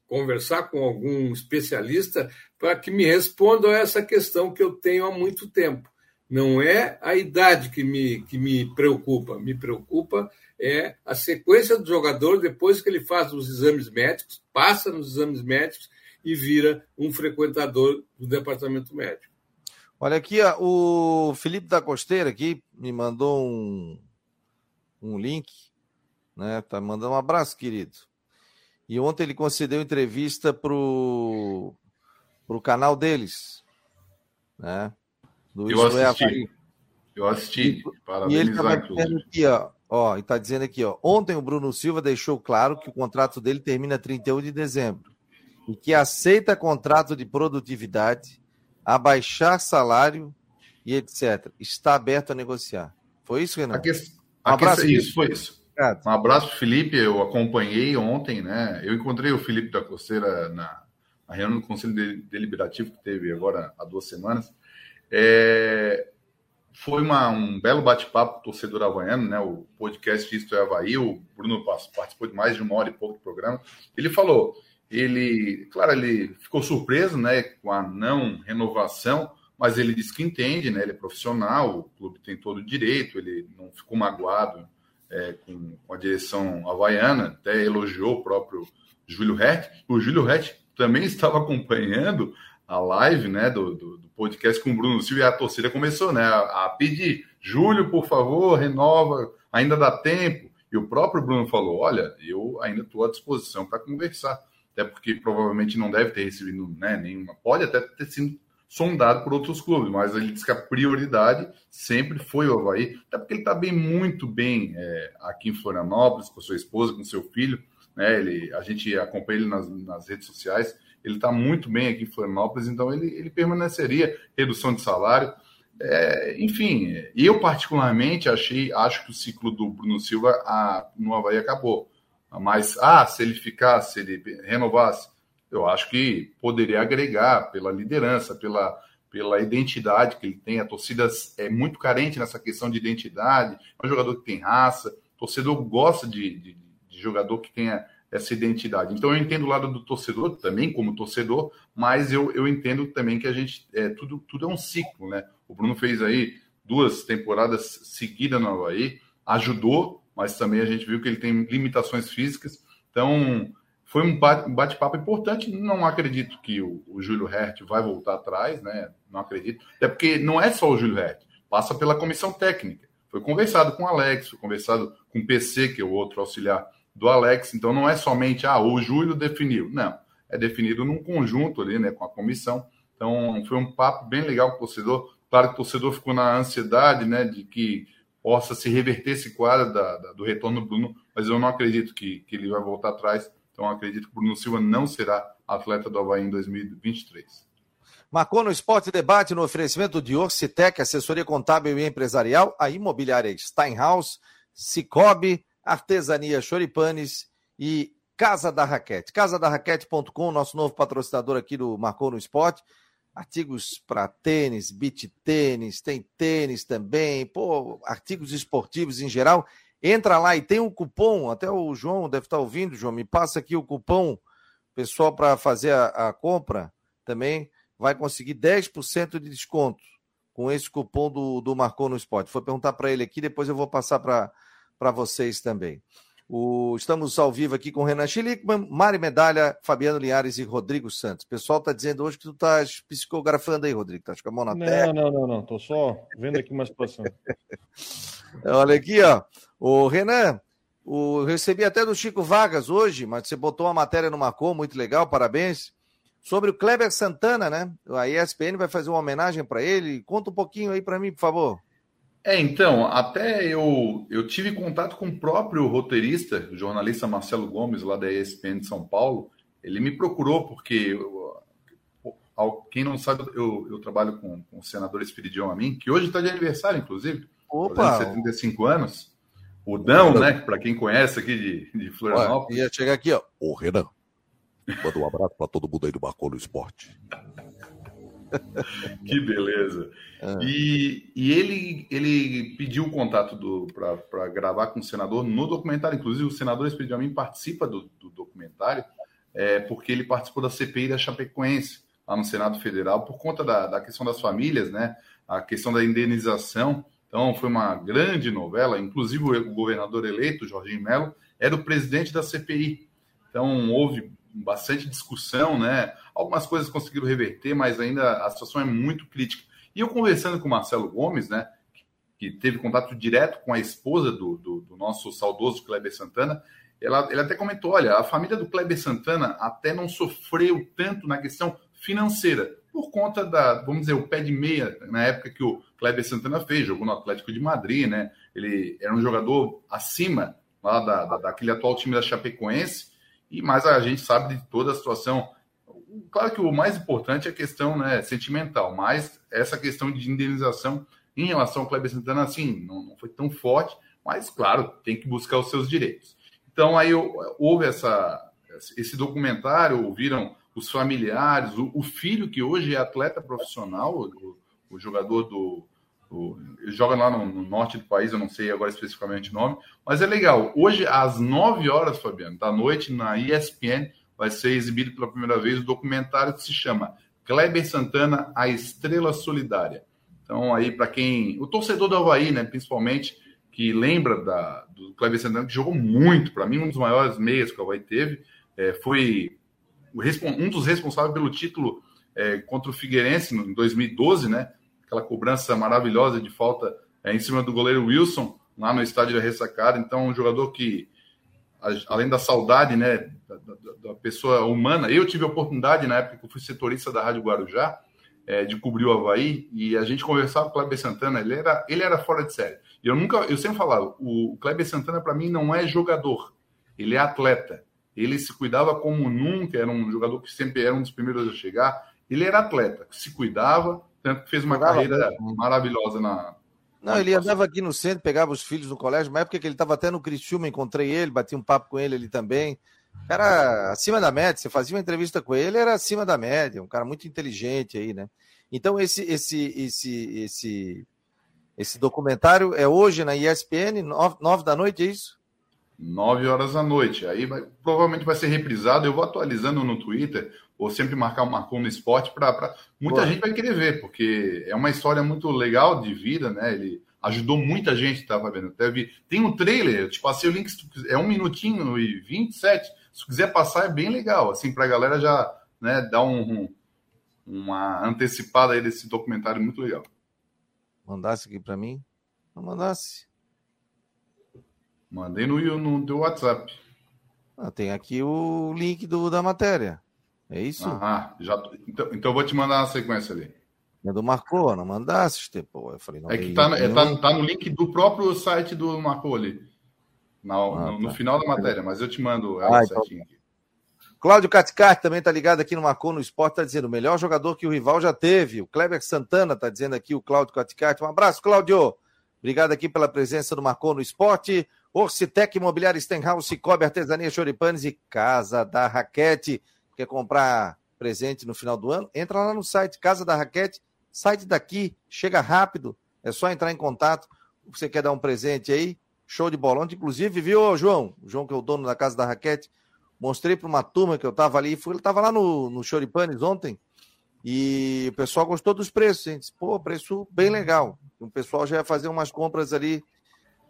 conversar com algum especialista para que me respondam a essa questão que eu tenho há muito tempo. Não é a idade que me, que me preocupa, me preocupa é a sequência do jogador depois que ele faz os exames médicos, passa nos exames médicos e vira um frequentador do departamento médico. Olha aqui, ó, o Felipe da Costeira aqui me mandou um, um link, né? Tá mandando um abraço, querido. E ontem ele concedeu entrevista pro pro canal deles, né? Do eu assisti. Eu assisti. E, e ele está dizendo aqui, ó, ó, e tá dizendo aqui, ó, ontem o Bruno Silva deixou claro que o contrato dele termina 31 de dezembro e que aceita contrato de produtividade, abaixar salário e etc. Está aberto a negociar. Foi isso, Renan? Que... Um abraço. Isso, foi isso. Um abraço, Felipe. Eu acompanhei ontem, né? Eu encontrei o Felipe da Costeira na, a reunião do Conselho Deliberativo que teve agora há duas semanas, é, foi uma, um belo bate-papo torcedor havaiano, né? O podcast Isto é Havaí, o Bruno participou de mais de uma hora e pouco do programa. Ele falou, ele, claro, ele ficou surpreso, né, com a não renovação, mas ele disse que entende, né? Ele é profissional, o clube tem todo o direito, ele não ficou magoado é, com, com, a direção havaiana, até elogiou o próprio Júlio Hert. O Júlio Hert também estava acompanhando a live né, do, do, do, podcast com o Bruno Silva e a torcida começou né, a, a pedir: Júlio, por favor, renova, ainda dá tempo. E o próprio Bruno falou: Olha, eu ainda estou à disposição para conversar. Até porque provavelmente não deve ter recebido né, nenhuma. Pode até ter sido sondado por outros clubes, mas ele disse que a prioridade sempre foi o Havaí, até porque ele está bem, muito bem é, aqui em Florianópolis, com sua esposa, com seu filho né? Ele, a gente acompanha ele nas, nas redes sociais, ele está muito bem aqui em Florianópolis, então ele, ele permaneceria, redução de salário, é, enfim, eu particularmente achei, acho que o ciclo do Bruno Silva a, no Havaí acabou. Mas, ah, se ele ficasse, se ele renovasse, eu acho que poderia agregar pela liderança, pela, pela identidade que ele tem. A torcida é muito carente nessa questão de identidade. É um jogador que tem raça. O torcedor gosta de, de, de jogador que tenha essa identidade. Então eu entendo o lado do torcedor também como torcedor, mas eu, eu entendo também que a gente é tudo tudo é um ciclo, né? O Bruno fez aí duas temporadas seguidas no Havaí, ajudou, mas também a gente viu que ele tem limitações físicas. Então foi um bate-papo importante. Não acredito que o, o Júlio Hert vai voltar atrás, né? Não acredito. Até porque não é só o Júlio Hert, passa pela comissão técnica. Foi conversado com o Alex, foi conversado com o PC, que é o outro auxiliar do Alex. Então não é somente, ah, o Júlio definiu. Não, é definido num conjunto ali, né, com a comissão. Então foi um papo bem legal com o torcedor. Claro que o torcedor ficou na ansiedade, né, de que possa se reverter esse quadro da, da, do retorno do Bruno, mas eu não acredito que, que ele vai voltar atrás. Então acredito que o Bruno Silva não será atleta do Havaí em 2023. Marcou no Esporte Debate no oferecimento de Orcitec, assessoria contábil e empresarial, a imobiliária Steinhaus, Cicobi, Artesania Choripanes e Casa da Raquete. Casadarraquete.com, nosso novo patrocinador aqui do Marcou no Esporte. Artigos para tênis, beach tênis, tem tênis também, pô, artigos esportivos em geral. Entra lá e tem um cupom, até o João deve estar ouvindo, João, me passa aqui o cupom, pessoal, para fazer a, a compra também vai conseguir 10% de desconto com esse cupom do, do Marcou no Esporte. Foi perguntar para ele aqui, depois eu vou passar para vocês também. O, estamos ao vivo aqui com Renan Schlickman, Mari Medalha, Fabiano Linhares e Rodrigo Santos. O pessoal está dizendo hoje que tu estás psicografando aí, Rodrigo. Estás com a mão na não, terra. Não, não, não. Estou só vendo aqui uma situação. Olha aqui, ó. O Renan, O, recebi até do Chico Vargas hoje, mas você botou uma matéria no Marcou, muito legal, parabéns. Sobre o Kleber Santana, né? A ESPN vai fazer uma homenagem para ele. Conta um pouquinho aí para mim, por favor. É, então, até eu, eu tive contato com o próprio roteirista, o jornalista Marcelo Gomes, lá da ESPN de São Paulo. Ele me procurou porque, quem não sabe, eu, eu trabalho com, com o senador Espiridião Amin, que hoje está de aniversário, inclusive. Opa! 75 anos. O Dão, né? Para quem conhece aqui de, de Florianópolis. ia chegar aqui, ó. Ô, Renan, manda um abraço para todo mundo aí do Marcou no Esporte. que beleza. É. E, e ele, ele pediu o contato para gravar com o senador no documentário. Inclusive, o senador pediu a mim participa do, do documentário, é, porque ele participou da CPI da Chapecoense, lá no Senado Federal, por conta da, da questão das famílias, né? A questão da indenização então, foi uma grande novela. Inclusive, o governador eleito, Jorginho Melo, era o presidente da CPI. Então, houve bastante discussão, né? Algumas coisas conseguiram reverter, mas ainda a situação é muito crítica. E eu conversando com o Marcelo Gomes, né? Que teve contato direto com a esposa do, do, do nosso saudoso Kleber Santana, ela, ele até comentou: olha, a família do Kleber Santana até não sofreu tanto na questão financeira, por conta da, vamos dizer, o pé de meia, na época que o Kleber Santana fez, jogou no Atlético de Madrid, né? Ele era um jogador acima lá da, da, daquele atual time da Chapecoense, e mais a gente sabe de toda a situação. Claro que o mais importante é a questão né, sentimental, mas essa questão de indenização em relação ao Kleber Santana, assim, não, não foi tão forte, mas claro, tem que buscar os seus direitos. Então aí houve essa, esse documentário, ouviram os familiares, o, o, filho que hoje é atleta profissional, o, o jogador do. O, joga lá no, no, norte do país, eu não sei agora especificamente o nome, mas é legal. Hoje, às 9 horas, Fabiano, da noite, na ESPN, vai ser exibido pela primeira vez o documentário que se chama Kleber Santana, a Estrela Solidária. Então, aí, para quem. O torcedor do Havaí, né, principalmente, que lembra da, do Kleber Santana, que jogou muito, para mim, um dos maiores meias que o Havaí teve, é, foi um dos responsáveis pelo título é, contra o Figueirense em 2012, né? Aquela cobrança maravilhosa de falta é, em cima do goleiro Wilson, lá no estádio da Ressacada. Então, um jogador que, além da saudade, né, da, da, da, pessoa humana, eu tive a oportunidade, na época que eu fui setorista da Rádio Guarujá, é, de cobrir o Havaí, e a gente conversava com o Kleber Santana, ele era, ele era fora de série. E eu nunca, eu sempre falava, o Kleber Santana, para mim, não é jogador, ele é atleta. Ele se cuidava como nunca, era um jogador que sempre era um dos primeiros a chegar. Ele era atleta, se cuidava, tanto que fez uma carreira maravilhosa na. Não, ele andava aqui no centro, pegava os filhos no colégio, uma época que ele estava até no Criciúma, encontrei ele, bati um papo com ele ali também. Cara acima da média, você fazia uma entrevista com ele, era acima da média, um cara muito inteligente aí, né? Então esse esse esse esse esse documentário é hoje na ESPN, nove, nove da noite, é isso? 9 horas da noite. Aí vai, provavelmente vai ser reprisado. Eu vou atualizando no Twitter, ou sempre marcar o Marcon no esporte, para muita Boa. gente vai querer ver, porque é uma história muito legal de vida, né? Ele ajudou muita gente, estava vendo. Vi. Tem um trailer, eu te passei o link, é um minutinho e 27. Se tu quiser passar, é bem legal, assim, para a galera já né, dar um, um, uma antecipada aí desse documentário muito legal. Mandasse aqui para mim? Não mandasse. Mandei no, no teu WhatsApp. Ah, tem aqui o link do, da matéria. É isso? Ah, já, então, então eu vou te mandar uma sequência ali. É do Marcou, não mandasse, pô. Eu falei, não, é que tá, é, tá, tá, no link do próprio site do Marcou ali. Na, ah, no, no, tá. final da matéria, mas eu te mando ela ah, então aqui. Cláudio Caticarte também está ligado aqui no Marcou no Esporte, está dizendo o melhor jogador que o rival já teve. O Kleber Santana está dizendo aqui, o Cláudio Caticarte. Um abraço, Cláudio. Obrigado aqui pela presença do Marcou no Esporte. Orcitec Imobiliária Stenhouse, Cobre Artesania Choripanes e Casa da Raquete. Quer comprar presente no final do ano? Entra lá no site Casa da Raquete, site daqui, chega rápido, é só entrar em contato. Você quer dar um presente aí? Show de bola. Ontem, inclusive, viu, João? O João, que é o dono da Casa da Raquete, mostrei para uma turma que eu estava ali, ele estava lá no, no Choripanes ontem, e o pessoal gostou dos preços? Disse, Pô, preço bem legal. O pessoal já ia fazer umas compras ali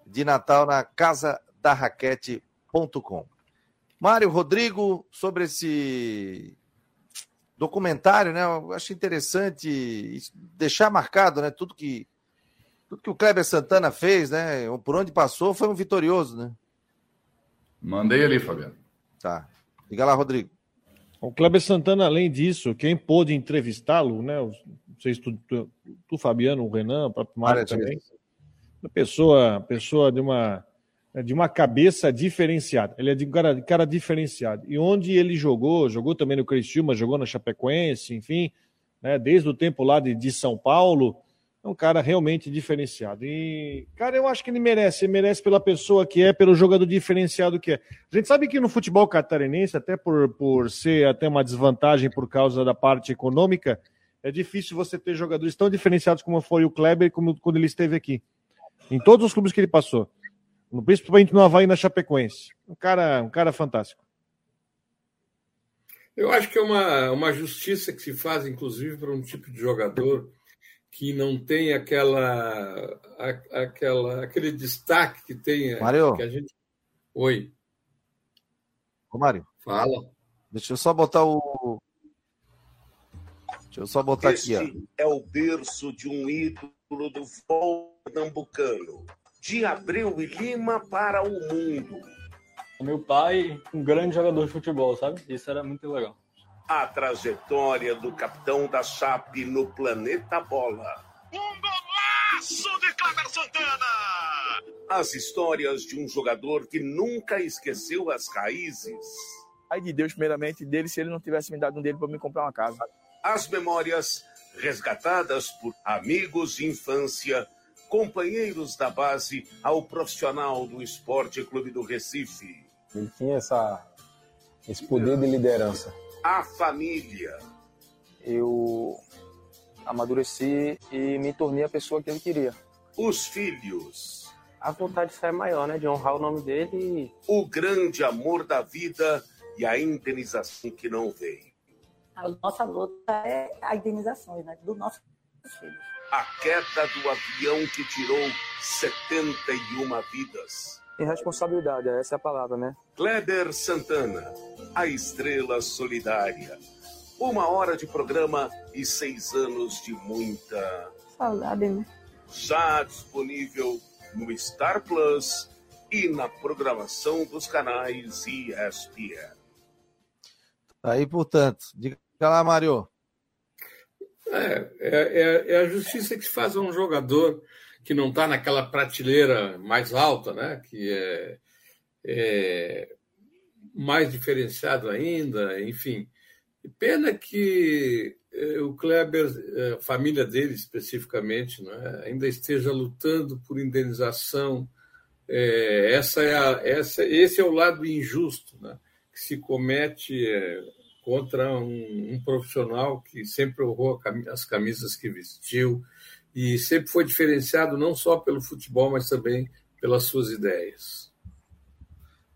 de Natal na casa da raquete.com. Mário Rodrigo, sobre esse documentário, né? Eu acho interessante deixar marcado, né? Tudo que tudo que o Kleber Santana fez, né? Por onde passou foi um vitorioso, né? Mandei ali, Fabiano. Tá. Diga lá, Rodrigo. O Kleber Santana, além disso, quem pôde entrevistá-lo, né? Não sei se tu, tu, tu Fabiano, o Renan, o próprio Mário também. Uma pessoa, pessoa de uma de uma cabeça diferenciada. Ele é de cara, cara diferenciado. E onde ele jogou, jogou também no Criciúma, jogou na Chapecoense, enfim, né, desde o tempo lá de, de São Paulo, é um cara realmente diferenciado. E, cara, eu acho que ele merece. Ele merece pela pessoa que é, pelo jogador diferenciado que é. A gente sabe que no futebol catarinense, até por, por ser até uma desvantagem por causa da parte econômica, é difícil você ter jogadores tão diferenciados como foi o Kleber como quando ele esteve aqui. Em todos os clubes que ele passou. Principalmente no Havaí e na Chapecoense. Um cara, um cara fantástico. Eu acho que é uma, uma justiça que se faz, inclusive, para um tipo de jogador que não tem aquela, a, aquela aquele destaque que tem Mário. que a gente Oi. Ô, Mário. Fala. Deixa eu só botar o Deixa eu só botar este aqui, ó. é o berço de um ídolo do futebol pernambucano. De Abreu e Lima para o mundo. Meu pai, um grande jogador de futebol, sabe? Isso era muito legal a trajetória do capitão da Chape no planeta Bola. Um golaço de Cleber Santana! As histórias de um jogador que nunca esqueceu as raízes. Ai de Deus, primeiramente, dele se ele não tivesse me dado um dele para me comprar uma casa. As memórias resgatadas por amigos de infância, companheiros da base ao profissional do Esporte Clube do Recife. Ele tinha essa, esse poder de liderança a família. Eu amadureci e me tornei a pessoa que ele queria. Os filhos. A vontade de sair maior, né? De honrar o nome dele. O grande amor da vida e a indenização que não vem. A nossa luta é a indenização né? do nosso filhos. A queda do avião que tirou 71 vidas. Irresponsabilidade, essa é a palavra, né? Kleber Santana, a estrela solidária. Uma hora de programa e seis anos de muita saudade, né? Já disponível no Star Plus e na programação dos canais ESPN. Aí, portanto, diga lá, Mário. É, é, é, é, a justiça que se faz a um jogador que não está naquela prateleira mais alta, né? que é, é mais diferenciado ainda, enfim. Pena que é, o Kleber, é, a família dele especificamente, né, ainda esteja lutando por indenização. É, essa é a, essa, esse é o lado injusto né, que se comete contra um, um, profissional que sempre honrou as camisas que vestiu, e sempre foi diferenciado não só pelo futebol, mas também pelas suas ideias.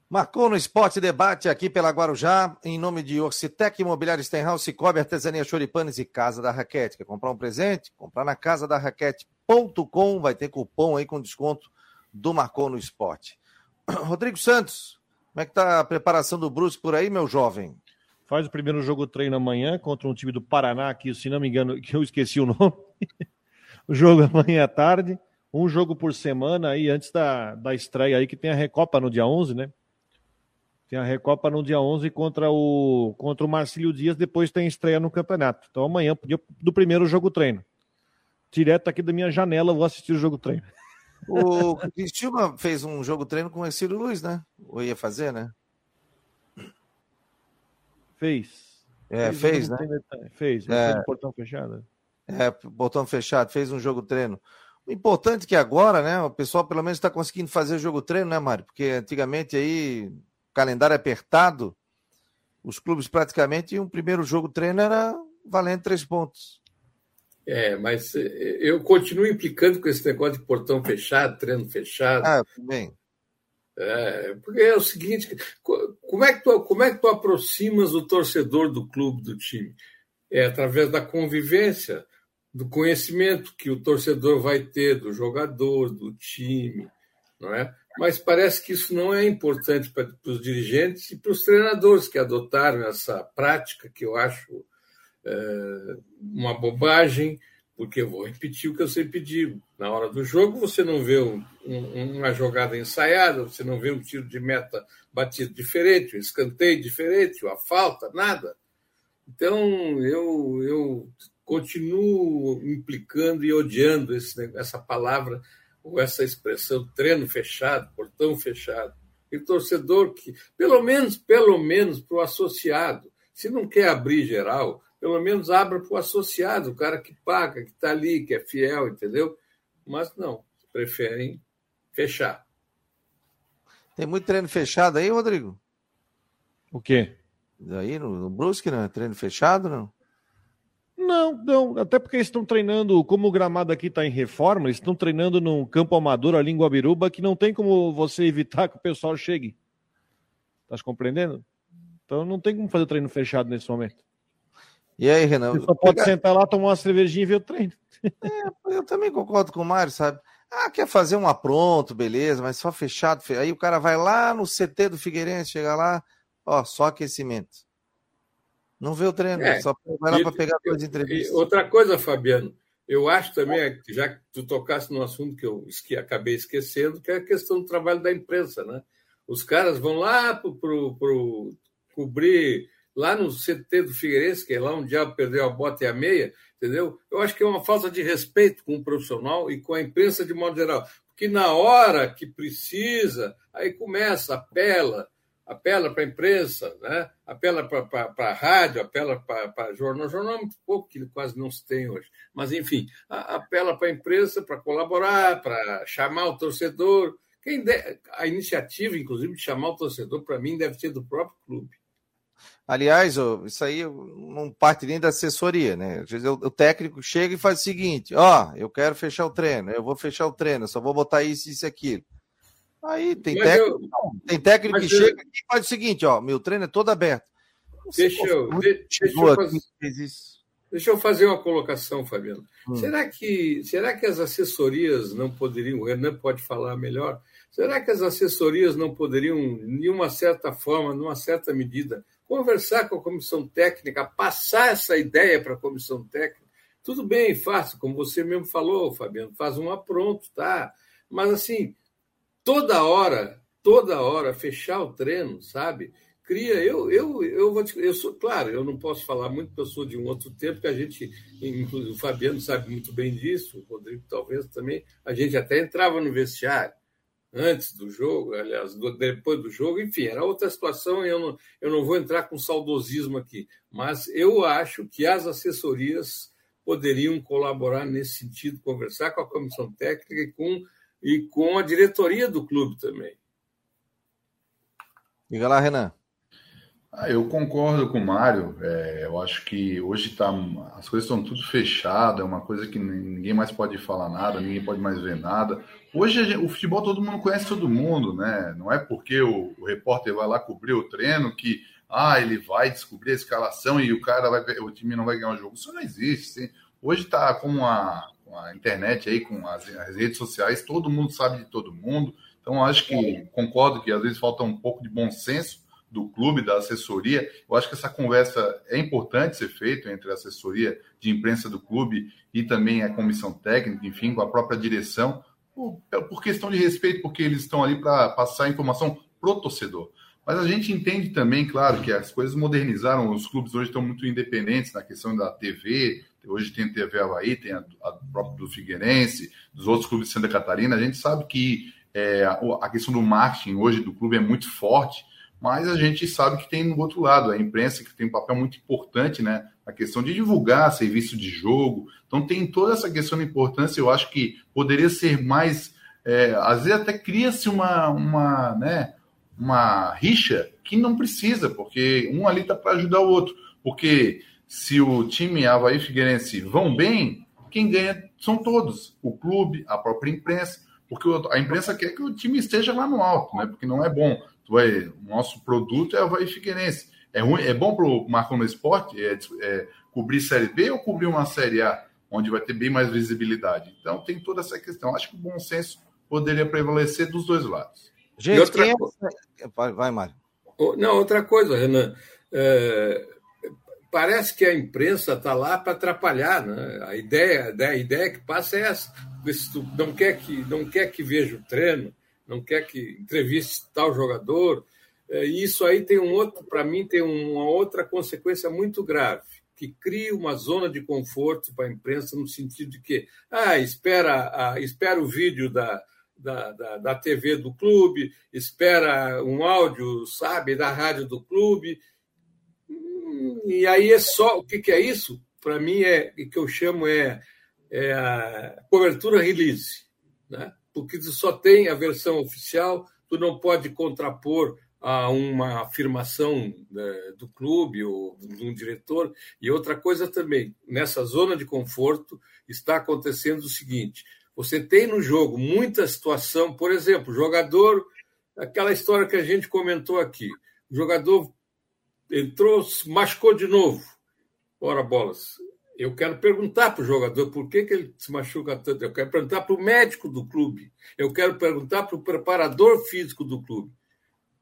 Marcou no Esporte Debate aqui pela Guarujá, em nome de Orcitec, Imobiliário Stenhouse, Cobre, Artesania Choripanes e Casa da Raquete. Quer comprar um presente? Comprar na casa da raquete.com, vai ter cupom aí com desconto do Marcou no Esporte. Rodrigo Santos, como é que tá a preparação do Brusque por aí, meu jovem? Faz o primeiro jogo treino amanhã contra um time do Paraná, que se não me engano, que eu esqueci o nome. o jogo amanhã à tarde, um jogo por semana aí antes da, da estreia aí, que tem a Recopa no dia 11, né? Tem a Recopa no dia 11 contra o, contra o Marcílio Dias, depois tem estreia no campeonato. Então amanhã, do primeiro jogo treino. Direto aqui da minha janela, vou assistir o jogo treino. O Cristiúma fez um jogo treino com o Ciro Luiz, né? Ou ia fazer, né? Fez. É, fez, fez né? Fez, é. portão fechado. É, botão fechado, fez um jogo treino. O importante é que agora, né, o pessoal pelo menos está conseguindo fazer o jogo treino, né, Mário? Porque antigamente aí, o calendário apertado, os clubes praticamente, um primeiro jogo treino era valendo três pontos. É, mas eh, eu continuo implicando com esse negócio de portão fechado, treino fechado. Ah, também. É, porque é o seguinte, como é, que tu, como é que tu aproximas o torcedor do clube, do time? É através da convivência do conhecimento que o torcedor vai ter do jogador, do time, não é? Mas parece que isso não é importante para, os dirigentes e para os treinadores que adotaram essa prática que eu acho é, uma bobagem, porque vou repetir o que eu sempre digo. Na hora do jogo, você não vê um, um, uma jogada ensaiada, você não vê um tiro de meta batido diferente, um escanteio diferente, uma falta, nada. Então, eu, eu continuo implicando e odiando esse, essa palavra ou essa expressão treino fechado, portão fechado. E torcedor que, pelo menos, pelo menos para o associado, se não quer abrir geral, pelo menos abra para o associado, o cara que paga, que está ali, que é fiel, entendeu? Mas não, preferem fechar. Tem muito treino fechado aí, Rodrigo? O quê? Aí no, no Brusque, né? Treino fechado, não? Não, não, até porque eles estão treinando, como o gramado aqui está em reforma, eles estão treinando num campo amador ali em Guabiruba, que não tem como você evitar que o pessoal chegue. Estás compreendendo? Então não tem como fazer treino fechado nesse momento. E aí, Renan? Você só pode pegar... sentar lá, tomar uma cervejinha e ver o treino. É, eu também concordo com o Mário, sabe? Ah, quer fazer um apronto, beleza, mas só fechado. Aí o cara vai lá no CT do Figueirense, chega lá, ó, só aquecimento. Não vê o treino, é, só vai lá para pegar duas entrevistas. Outra coisa, Fabiano, eu acho também, já que tu tocasse no assunto que eu esque, acabei esquecendo, que é a questão do trabalho da imprensa, né? Os caras vão lá para cobrir lá no CT do Figueirense, que é lá onde diabo perdeu a bota e a meia, entendeu? Eu acho que é uma falta de respeito com o profissional e com a imprensa de modo geral. Porque na hora que precisa, aí começa, apela, apela para a imprensa, né? apela para a rádio, apela para jornal. Jornal é muito pouco, que quase não se tem hoje. Mas, enfim, apela para a imprensa para colaborar, para chamar o torcedor. Quem de... A iniciativa, inclusive, de chamar o torcedor, para mim, deve ser do próprio clube. Aliás, isso aí não parte nem da assessoria, né? Às vezes o técnico chega e faz o seguinte: ó, eu quero fechar o treino, eu vou fechar o treino, só vou botar isso, isso e aquilo. Aí tem mas técnico, eu, tem técnico que eu, chega e faz o seguinte: ó, meu treino é todo aberto. Deixa eu, deixa, eu fazer, deixa eu fazer uma colocação, Fabiano. Hum. Será, que, será que as assessorias não poderiam, o Renan pode falar melhor, será que as assessorias não poderiam, de uma certa forma, numa certa medida, conversar com a comissão técnica, passar essa ideia para a comissão técnica. Tudo bem, faça, como você mesmo falou, Fabiano, faz um apronto, tá? Mas assim, toda hora, toda hora, fechar o treino, sabe? Cria, eu, eu, eu vou te, eu sou, claro, eu não posso falar muito, eu sou de um outro tempo, que a gente, inclusive o Fabiano sabe muito bem disso, o Rodrigo talvez também, a gente até entrava no vestiário antes do jogo, aliás, depois do jogo, enfim, era outra situação e eu não, eu não vou entrar com saudosismo aqui, mas eu acho que as assessorias poderiam colaborar nesse sentido, conversar com a comissão técnica e com, e com a diretoria do clube também. Diga lá, Renan. Ah, eu concordo com o Mário. É, eu acho que hoje tá, as coisas estão tudo fechadas, é uma coisa que ninguém mais pode falar nada, ninguém pode mais ver nada. Hoje o futebol todo mundo conhece todo mundo, né? Não é porque o, o repórter vai lá cobrir o treino que ah, ele vai descobrir a escalação e o cara vai o time não vai ganhar o jogo. Isso não existe. Hoje está com a, com a, internet aí, com as, as redes sociais, todo mundo sabe de todo mundo. Então acho que concordo que às vezes falta um pouco de bom senso do clube, da assessoria. Eu acho que essa conversa é importante ser feita entre a assessoria de imprensa do clube e também a comissão técnica, enfim, com a própria direção, por, por questão de respeito, porque eles estão ali para passar informação pro torcedor. Mas a gente entende também, claro, que as coisas modernizaram, os clubes hoje estão muito independentes na questão da TV, hoje tem a TV Havaí, tem a, a própria do Figueirense, dos outros clubes de Santa Catarina, a gente sabe que é, a questão do marketing hoje do clube é muito forte, mas a gente sabe que tem no outro lado a imprensa que tem um papel muito importante, né? A questão de divulgar serviço de jogo. Então tem toda essa questão de importância. Eu acho que poderia ser mais, é, às vezes até cria-se uma, uma, né, uma rixa que não precisa, porque um ali está para ajudar o outro. Porque se o time Havaí Figueirense vão bem, quem ganha são todos, o clube, a própria imprensa, porque a imprensa quer que o time esteja lá no alto, né? Porque não é bom vai, o nosso produto é Havaí Figueirense. É, ruim, é bom para o Marcão no Esporte é, é, cobrir Série B ou cobrir uma Série A, onde vai ter bem mais visibilidade? Então tem toda essa questão. Acho que o bom senso poderia prevalecer dos dois lados. Gente, outra... quem é... Vai, vai, Mário. Não, outra coisa, Renan. É... parece que a imprensa está lá para atrapalhar. Né? A, ideia, a ideia que passa é essa. Se tu não quer que, não quer que veja o treino, não quer que entreviste tal jogador. É, e isso aí tem um outro, para mim, tem uma outra consequência muito grave, que cria uma zona de conforto para a imprensa no sentido de que, ah, espera, ah, espera o vídeo da, da, da, da, TV do clube, espera um áudio, sabe, da rádio do clube. Hum, e aí é só. O que, que é isso? Para mim, é o que eu chamo é, é a cobertura release. Né? porque tu só tem a versão oficial, tu não pode contrapor a uma afirmação né, do clube ou de um diretor. E outra coisa também, nessa zona de conforto está acontecendo o seguinte: você tem no jogo muita situação, por exemplo, jogador, aquela história que a gente comentou aqui, o jogador entrou, machucou de novo. Ora bolas, eu quero perguntar para o jogador por que, que ele se machuca tanto. Eu quero perguntar para o médico do clube. Eu quero perguntar para o preparador físico do clube.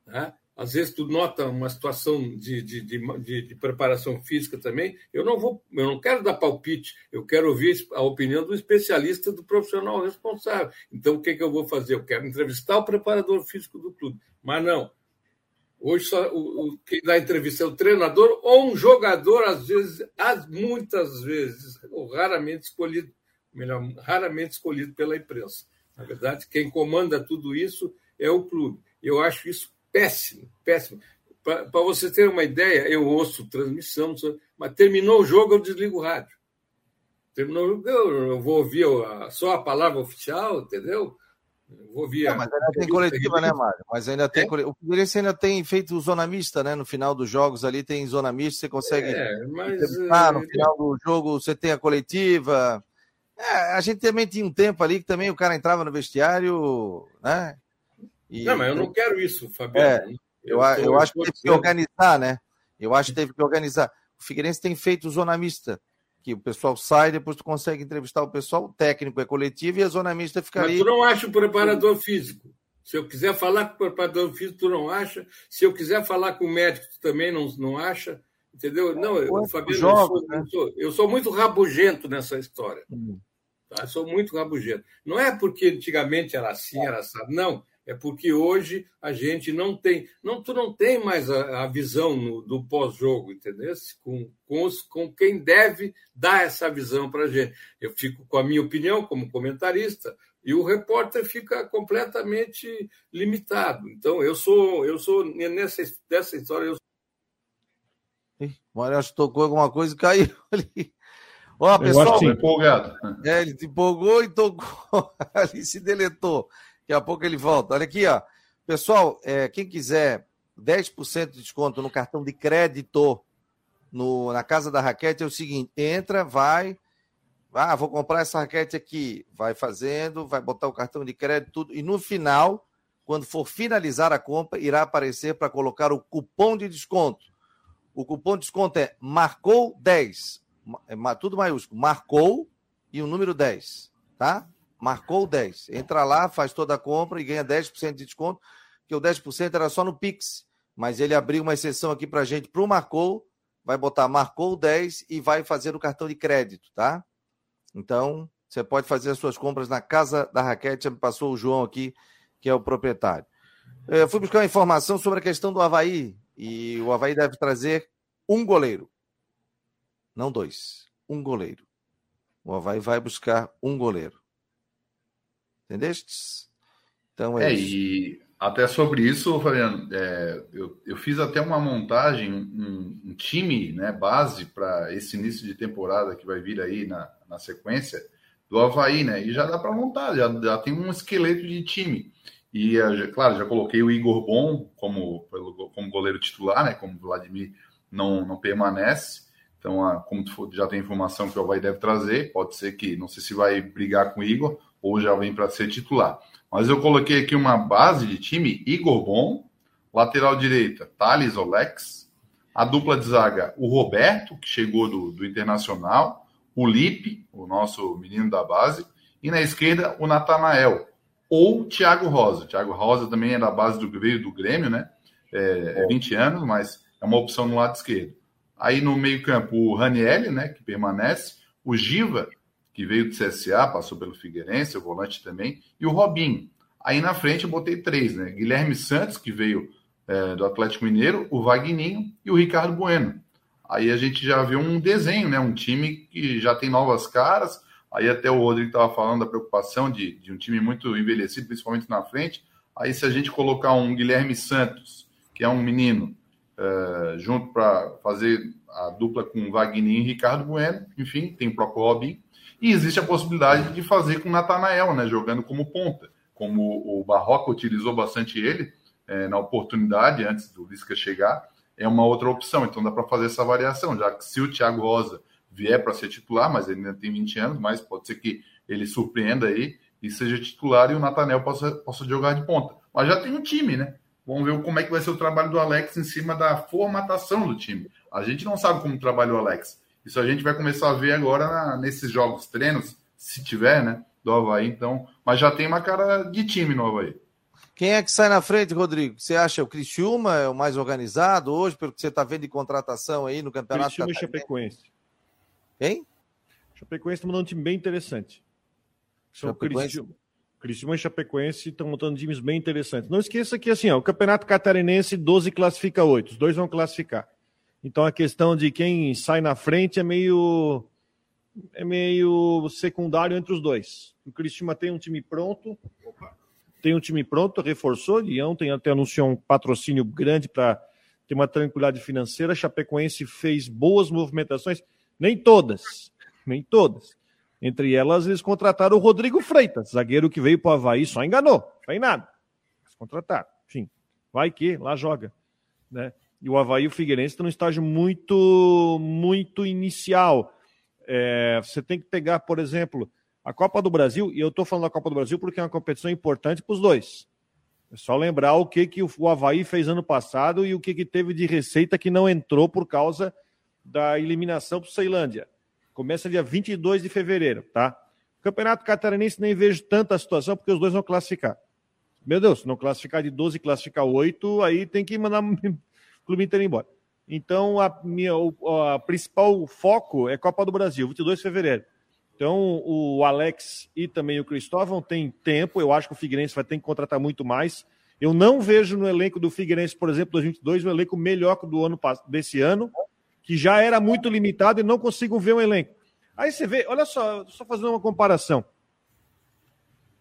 Né? Às vezes tu nota uma situação de, de, de, de, preparação física também. Eu não vou, eu não quero dar palpite. Eu quero ouvir a opinião do especialista, do profissional responsável. Então o que, que eu vou fazer? Eu quero entrevistar o preparador físico do clube. Mas não, Hoje, só, o, o, quem dá entrevista é o treinador ou um jogador, às vezes, as, muitas vezes, ou raramente escolhido, melhor, raramente escolhido pela imprensa. Na verdade, quem comanda tudo isso é o clube. Eu acho isso péssimo, péssimo. Para você ter uma ideia, eu ouço transmissão, mas terminou o jogo, eu desligo o rádio. Terminou o jogo, eu vou ouvir só a palavra oficial, entendeu? Vou via. mas ainda tem coletiva, né, Mário? Mas ainda tem. É? O Figueirense ainda tem feito zona mista, né? No final dos jogos ali tem zona mista, você consegue. É, mas. Ah, no final do jogo você tem a coletiva. É, a gente também tinha um tempo ali que também o cara entrava no vestiário, né? E... Não, mas eu não quero isso, Fabiano. É, eu, eu, eu acho que teve que organizar, né? Eu acho que teve que organizar. O Figueirense tem feito zona mista que o pessoal sai, depois tu consegue entrevistar o pessoal, o técnico é coletivo e a zona mista fica Mas ali. tu não acha o preparador físico. Se eu quiser falar com o preparador físico, tu não acha. Se eu quiser falar com o médico, tu também não, não acha. Entendeu? Não, eu, Fabiano, jogos, eu, sou, né? eu, sou, eu, sou, muito rabugento nessa história. Hum. Tá? sou muito rabugento. Não é porque antigamente era assim, era assim. Não é porque hoje a gente não tem, não, tu não tem mais a, a visão no, do pós-jogo, entendeu? Com, com, os, com quem deve dar essa visão para a gente. Eu fico com a minha opinião como comentarista e o repórter fica completamente limitado. Então eu sou, eu sou nessa dessa história eu o Mário acho que tocou alguma coisa e caiu ali. Ó, pessoal, empolgado. É, ele se empolgou e tocou ali se deletou. Daqui a pouco ele volta. Olha aqui, ó. Pessoal, é, quem quiser 10% de desconto no cartão de crédito no, na casa da raquete é o seguinte: entra, vai. Ah, vou comprar essa raquete aqui. Vai fazendo, vai botar o cartão de crédito, tudo. E no final, quando for finalizar a compra, irá aparecer para colocar o cupom de desconto. O cupom de desconto é marcou 10. É, tudo maiúsculo. Marcou e o número 10. Tá? Marcou 10. Entra lá, faz toda a compra e ganha 10% de desconto, que o 10% era só no Pix. Mas ele abriu uma exceção aqui para gente para o Marcou, vai botar Marcou 10 e vai fazer o cartão de crédito, tá? Então, você pode fazer as suas compras na casa da raquete. Já me passou o João aqui, que é o proprietário. Eu fui buscar uma informação sobre a questão do Havaí. E o Havaí deve trazer um goleiro. Não dois. Um goleiro. O Havaí vai buscar um goleiro. Entendeste? Então é, é isso. E até sobre isso, Fabiano, é, eu, eu fiz até uma montagem, um, um time, né, base para esse início de temporada que vai vir aí na, na sequência do Havaí, né? E já dá para montar, já, já tem um esqueleto de time. E, é, claro, já coloquei o Igor Bom como, como goleiro titular, né? Como o Vladimir não, não permanece. Então, como já tem informação que o Havaí deve trazer, pode ser que, não sei se vai brigar com o Igor, ou já vem para ser titular. Mas eu coloquei aqui uma base de time: Igor Bom, lateral direita, Thales Olex, a dupla de zaga, o Roberto, que chegou do, do Internacional, o Lipe, o nosso menino da base, e na esquerda o Natanael, ou Thiago Rosa. Thiago Rosa também é da base do, veio do Grêmio, né? É, é 20 anos, mas é uma opção no lado esquerdo. Aí no meio-campo, o Ranielli, né, que permanece, o Giva, que veio do CSA, passou pelo Figueirense, o volante também, e o Robinho. Aí na frente eu botei três, né? Guilherme Santos, que veio é, do Atlético Mineiro, o Vagninho e o Ricardo Bueno. Aí a gente já viu um desenho, né? Um time que já tem novas caras. Aí até o Rodrigo estava falando da preocupação de, de um time muito envelhecido, principalmente na frente. Aí se a gente colocar um Guilherme Santos, que é um menino, uh, junto para fazer a dupla com Wagner e Ricardo Bueno, enfim, tem o próprio Robin. E existe a possibilidade de fazer com o Natanael, né, jogando como ponta, como o Barroca utilizou bastante ele é, na oportunidade antes do Lisca chegar, é uma outra opção. Então dá para fazer essa variação, já que se o Thiago Rosa vier para ser titular, mas ele ainda tem 20 anos, mas pode ser que ele surpreenda aí e seja titular e o Natanel possa, possa jogar de ponta. Mas já tem um time, né? Vamos ver como é que vai ser o trabalho do Alex em cima da formatação do time. A gente não sabe como trabalha o Alex. Isso a gente vai começar a ver agora na, nesses jogos treinos, se tiver, né? Do Havaí, então. Mas já tem uma cara de time no Havaí. Quem é que sai na frente, Rodrigo? Você acha o Criciúma é o mais organizado hoje, pelo que você está vendo de contratação aí no Campeonato Criciúma e Chapecoense. Quem? Chapecoense está mandando um time bem interessante. São Criciúma, Criciúma e Chapecoense estão montando times bem interessantes. Não esqueça que assim, ó, o Campeonato Catarinense 12 classifica 8, os dois vão classificar. Então a questão de quem sai na frente é meio é meio secundário entre os dois. O Criciúma tem um time pronto, tem um time pronto, reforçou, e ontem até anunciou um patrocínio grande para ter uma tranquilidade financeira. A Chapecoense fez boas movimentações, nem todas, nem todas. Entre elas, eles contrataram o Rodrigo Freitas, zagueiro que veio para o Havaí, só enganou, não fez nada. Eles contrataram. Enfim, vai que lá joga. Né? E o Havaí e o Figueirense estão num estágio muito, muito inicial. É, você tem que pegar, por exemplo, a Copa do Brasil, e eu estou falando da Copa do Brasil porque é uma competição importante para os dois. É só lembrar o que, que o Havaí fez ano passado e o que, que teve de receita que não entrou por causa da eliminação para Ceilândia. Começa dia 22 de fevereiro, tá? Campeonato Catarinense nem vejo tanta situação porque os dois vão classificar. Meu Deus, se não classificar de 12 classificar 8, aí tem que mandar clube inteiro embora. Então, a minha o a principal foco é Copa do Brasil, 22 de fevereiro. Então, o Alex e também o Cristóvão têm tempo. Eu acho que o Figueirense vai ter que contratar muito mais. Eu não vejo no elenco do Figueirense, por exemplo, 2022, um elenco melhor que o do ano desse ano que já era muito limitado e não consigo ver um elenco. Aí você vê, olha só, só fazendo uma comparação.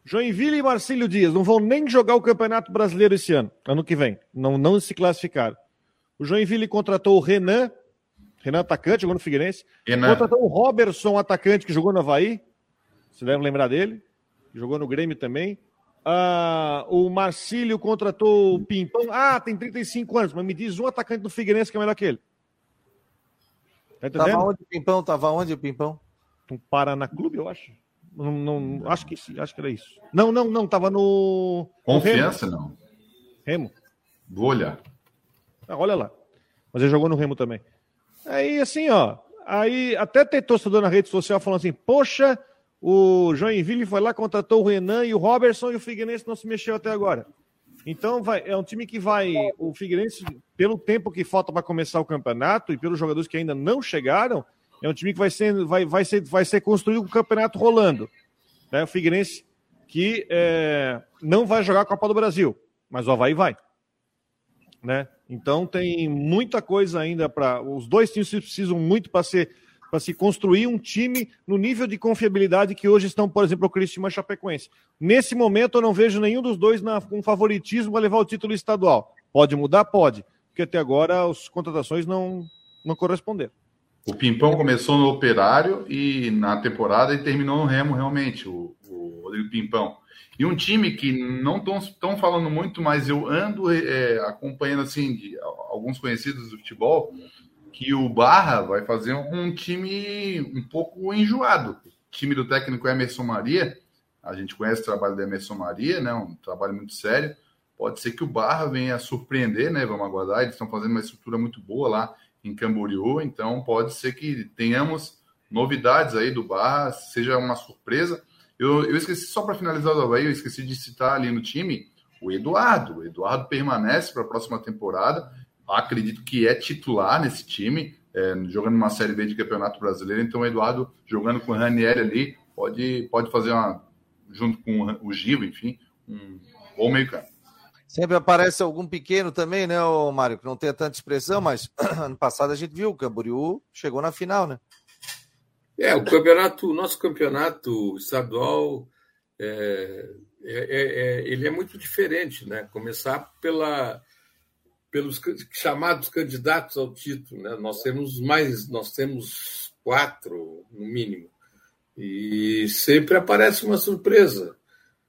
Joinville e Marcílio Dias não vão nem jogar o Campeonato Brasileiro esse ano, ano que vem. Não, não se classificaram. O Joinville contratou o Renan, Renan atacante, jogou no Figueirense. Renan. Contratou o Robertson, atacante, que jogou no Havaí. Você deve lembrar dele. Jogou no Grêmio também. Ah, o Marcílio contratou o Pimpão. Ah, tem 35 anos, mas me diz um atacante do Figueirense que é melhor que ele. Tá entendendo? Tava onde o Pimpão? Tava onde o Pimpão? No Paraná Clube, eu acho. Não, não, acho que sim, acho que era isso. Não, não, não, tava no. Confiança, no Remo. não. Remo. Vou olhar. Ah, olha lá. Mas ele jogou no Remo também. Aí, assim, ó. Aí até tem torcedor na rede social falando assim: Poxa, o Joinville foi lá, contratou o Renan e o Robertson e o Figueirense não se mexeu até agora. Então vai, é um time que vai. O Figueirense, pelo tempo que falta para começar o campeonato e pelos jogadores que ainda não chegaram, é um time que vai ser, vai, vai ser, vai ser construído com o campeonato rolando. Né? O Figueirense que é, não vai jogar a Copa do Brasil, mas o Havaí vai. Né? Então tem muita coisa ainda para. Os dois times precisam muito para ser para se construir um time no nível de confiabilidade que hoje estão, por exemplo, o Cristiano Chapecoense. Nesse momento, eu não vejo nenhum dos dois na, com favoritismo a levar o título estadual. Pode mudar? Pode, porque até agora as contratações não, não corresponderam. O Pimpão começou no Operário e na temporada e terminou no Remo, realmente, o, o Rodrigo Pimpão. E um time que não estão falando muito, mas eu ando é, acompanhando assim de, alguns conhecidos do futebol, que o Barra vai fazer um time um pouco enjoado. O time do técnico Emerson Maria, a gente conhece o trabalho do Emerson Maria, né? Um trabalho muito sério. Pode ser que o Barra venha surpreender, né? Vamos aguardar. Eles estão fazendo uma estrutura muito boa lá em Camboriú, então pode ser que tenhamos novidades aí do Barra, seja uma surpresa. Eu, eu esqueci, só para finalizar o Havaí, eu esqueci de citar ali no time o Eduardo. O Eduardo permanece para a próxima temporada acredito que é titular nesse time. é, jogando uma Série B de Campeonato Brasileiro. Então, o Eduardo, jogando com o Ranieri ali, pode, pode fazer uma, junto com o Gil, enfim, um bom meio campo. Sempre aparece algum pequeno também, né, Mário, que não tem tanta expressão, mas ano passado a gente viu, o Camboriú chegou na final, né? É, o campeonato, o nosso campeonato estadual, é, é, é, é ele é muito diferente, né? Começar pela, pelos chamados candidatos ao título, né? Nós temos mais, nós temos quatro no mínimo, e sempre aparece uma surpresa.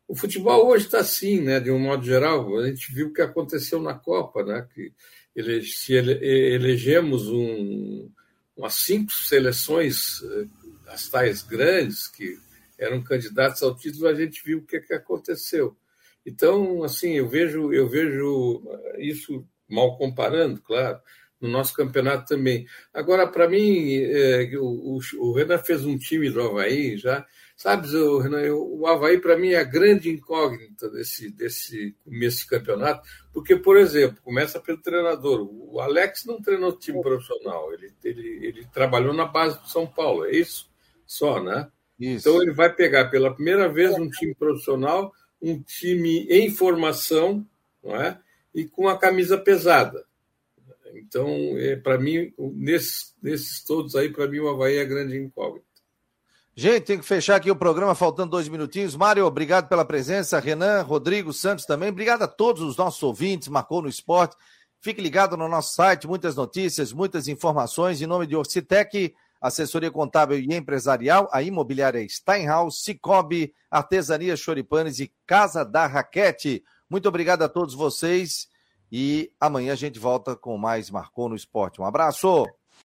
O futebol hoje está assim, né? De um modo geral, a gente viu o que aconteceu na Copa, né? Que ele, se ele, elegemos um, umas cinco seleções, eh, as tais grandes que eram candidatos ao título, a gente viu o que, que aconteceu. Então, assim, eu vejo, eu vejo isso mal comparando, claro, no nosso campeonato também. Agora, para mim, é, o, o, Renan fez um time do Havaí já. Sabes, o, Renan, o Havaí, para mim, é a grande incógnita desse, desse começo de campeonato, porque, por exemplo, começa pelo treinador. O Alex não treinou time profissional, ele, ele, ele trabalhou na base do São Paulo, é isso só, né? Isso. Então, ele vai pegar pela primeira vez um time profissional, um time em formação, não é? E com a camisa pesada. Então, é, para mim, nesses, nesses todos aí, para mim, o Havaí é grande incógnita. Gente, tem que fechar aqui o programa, faltando dois minutinhos. Mário, obrigado pela presença. Renan, Rodrigo, Santos também. Obrigado a todos os nossos ouvintes, marcou no esporte. Fique ligado no nosso site, muitas notícias, muitas informações. Em nome de Orcitec, assessoria contábil e empresarial, a imobiliária Steinhaus, Cicobi, Artesania Choripanes e Casa da Raquete. Muito obrigado a todos vocês. E amanhã a gente volta com mais Marcou no Esporte. Um abraço!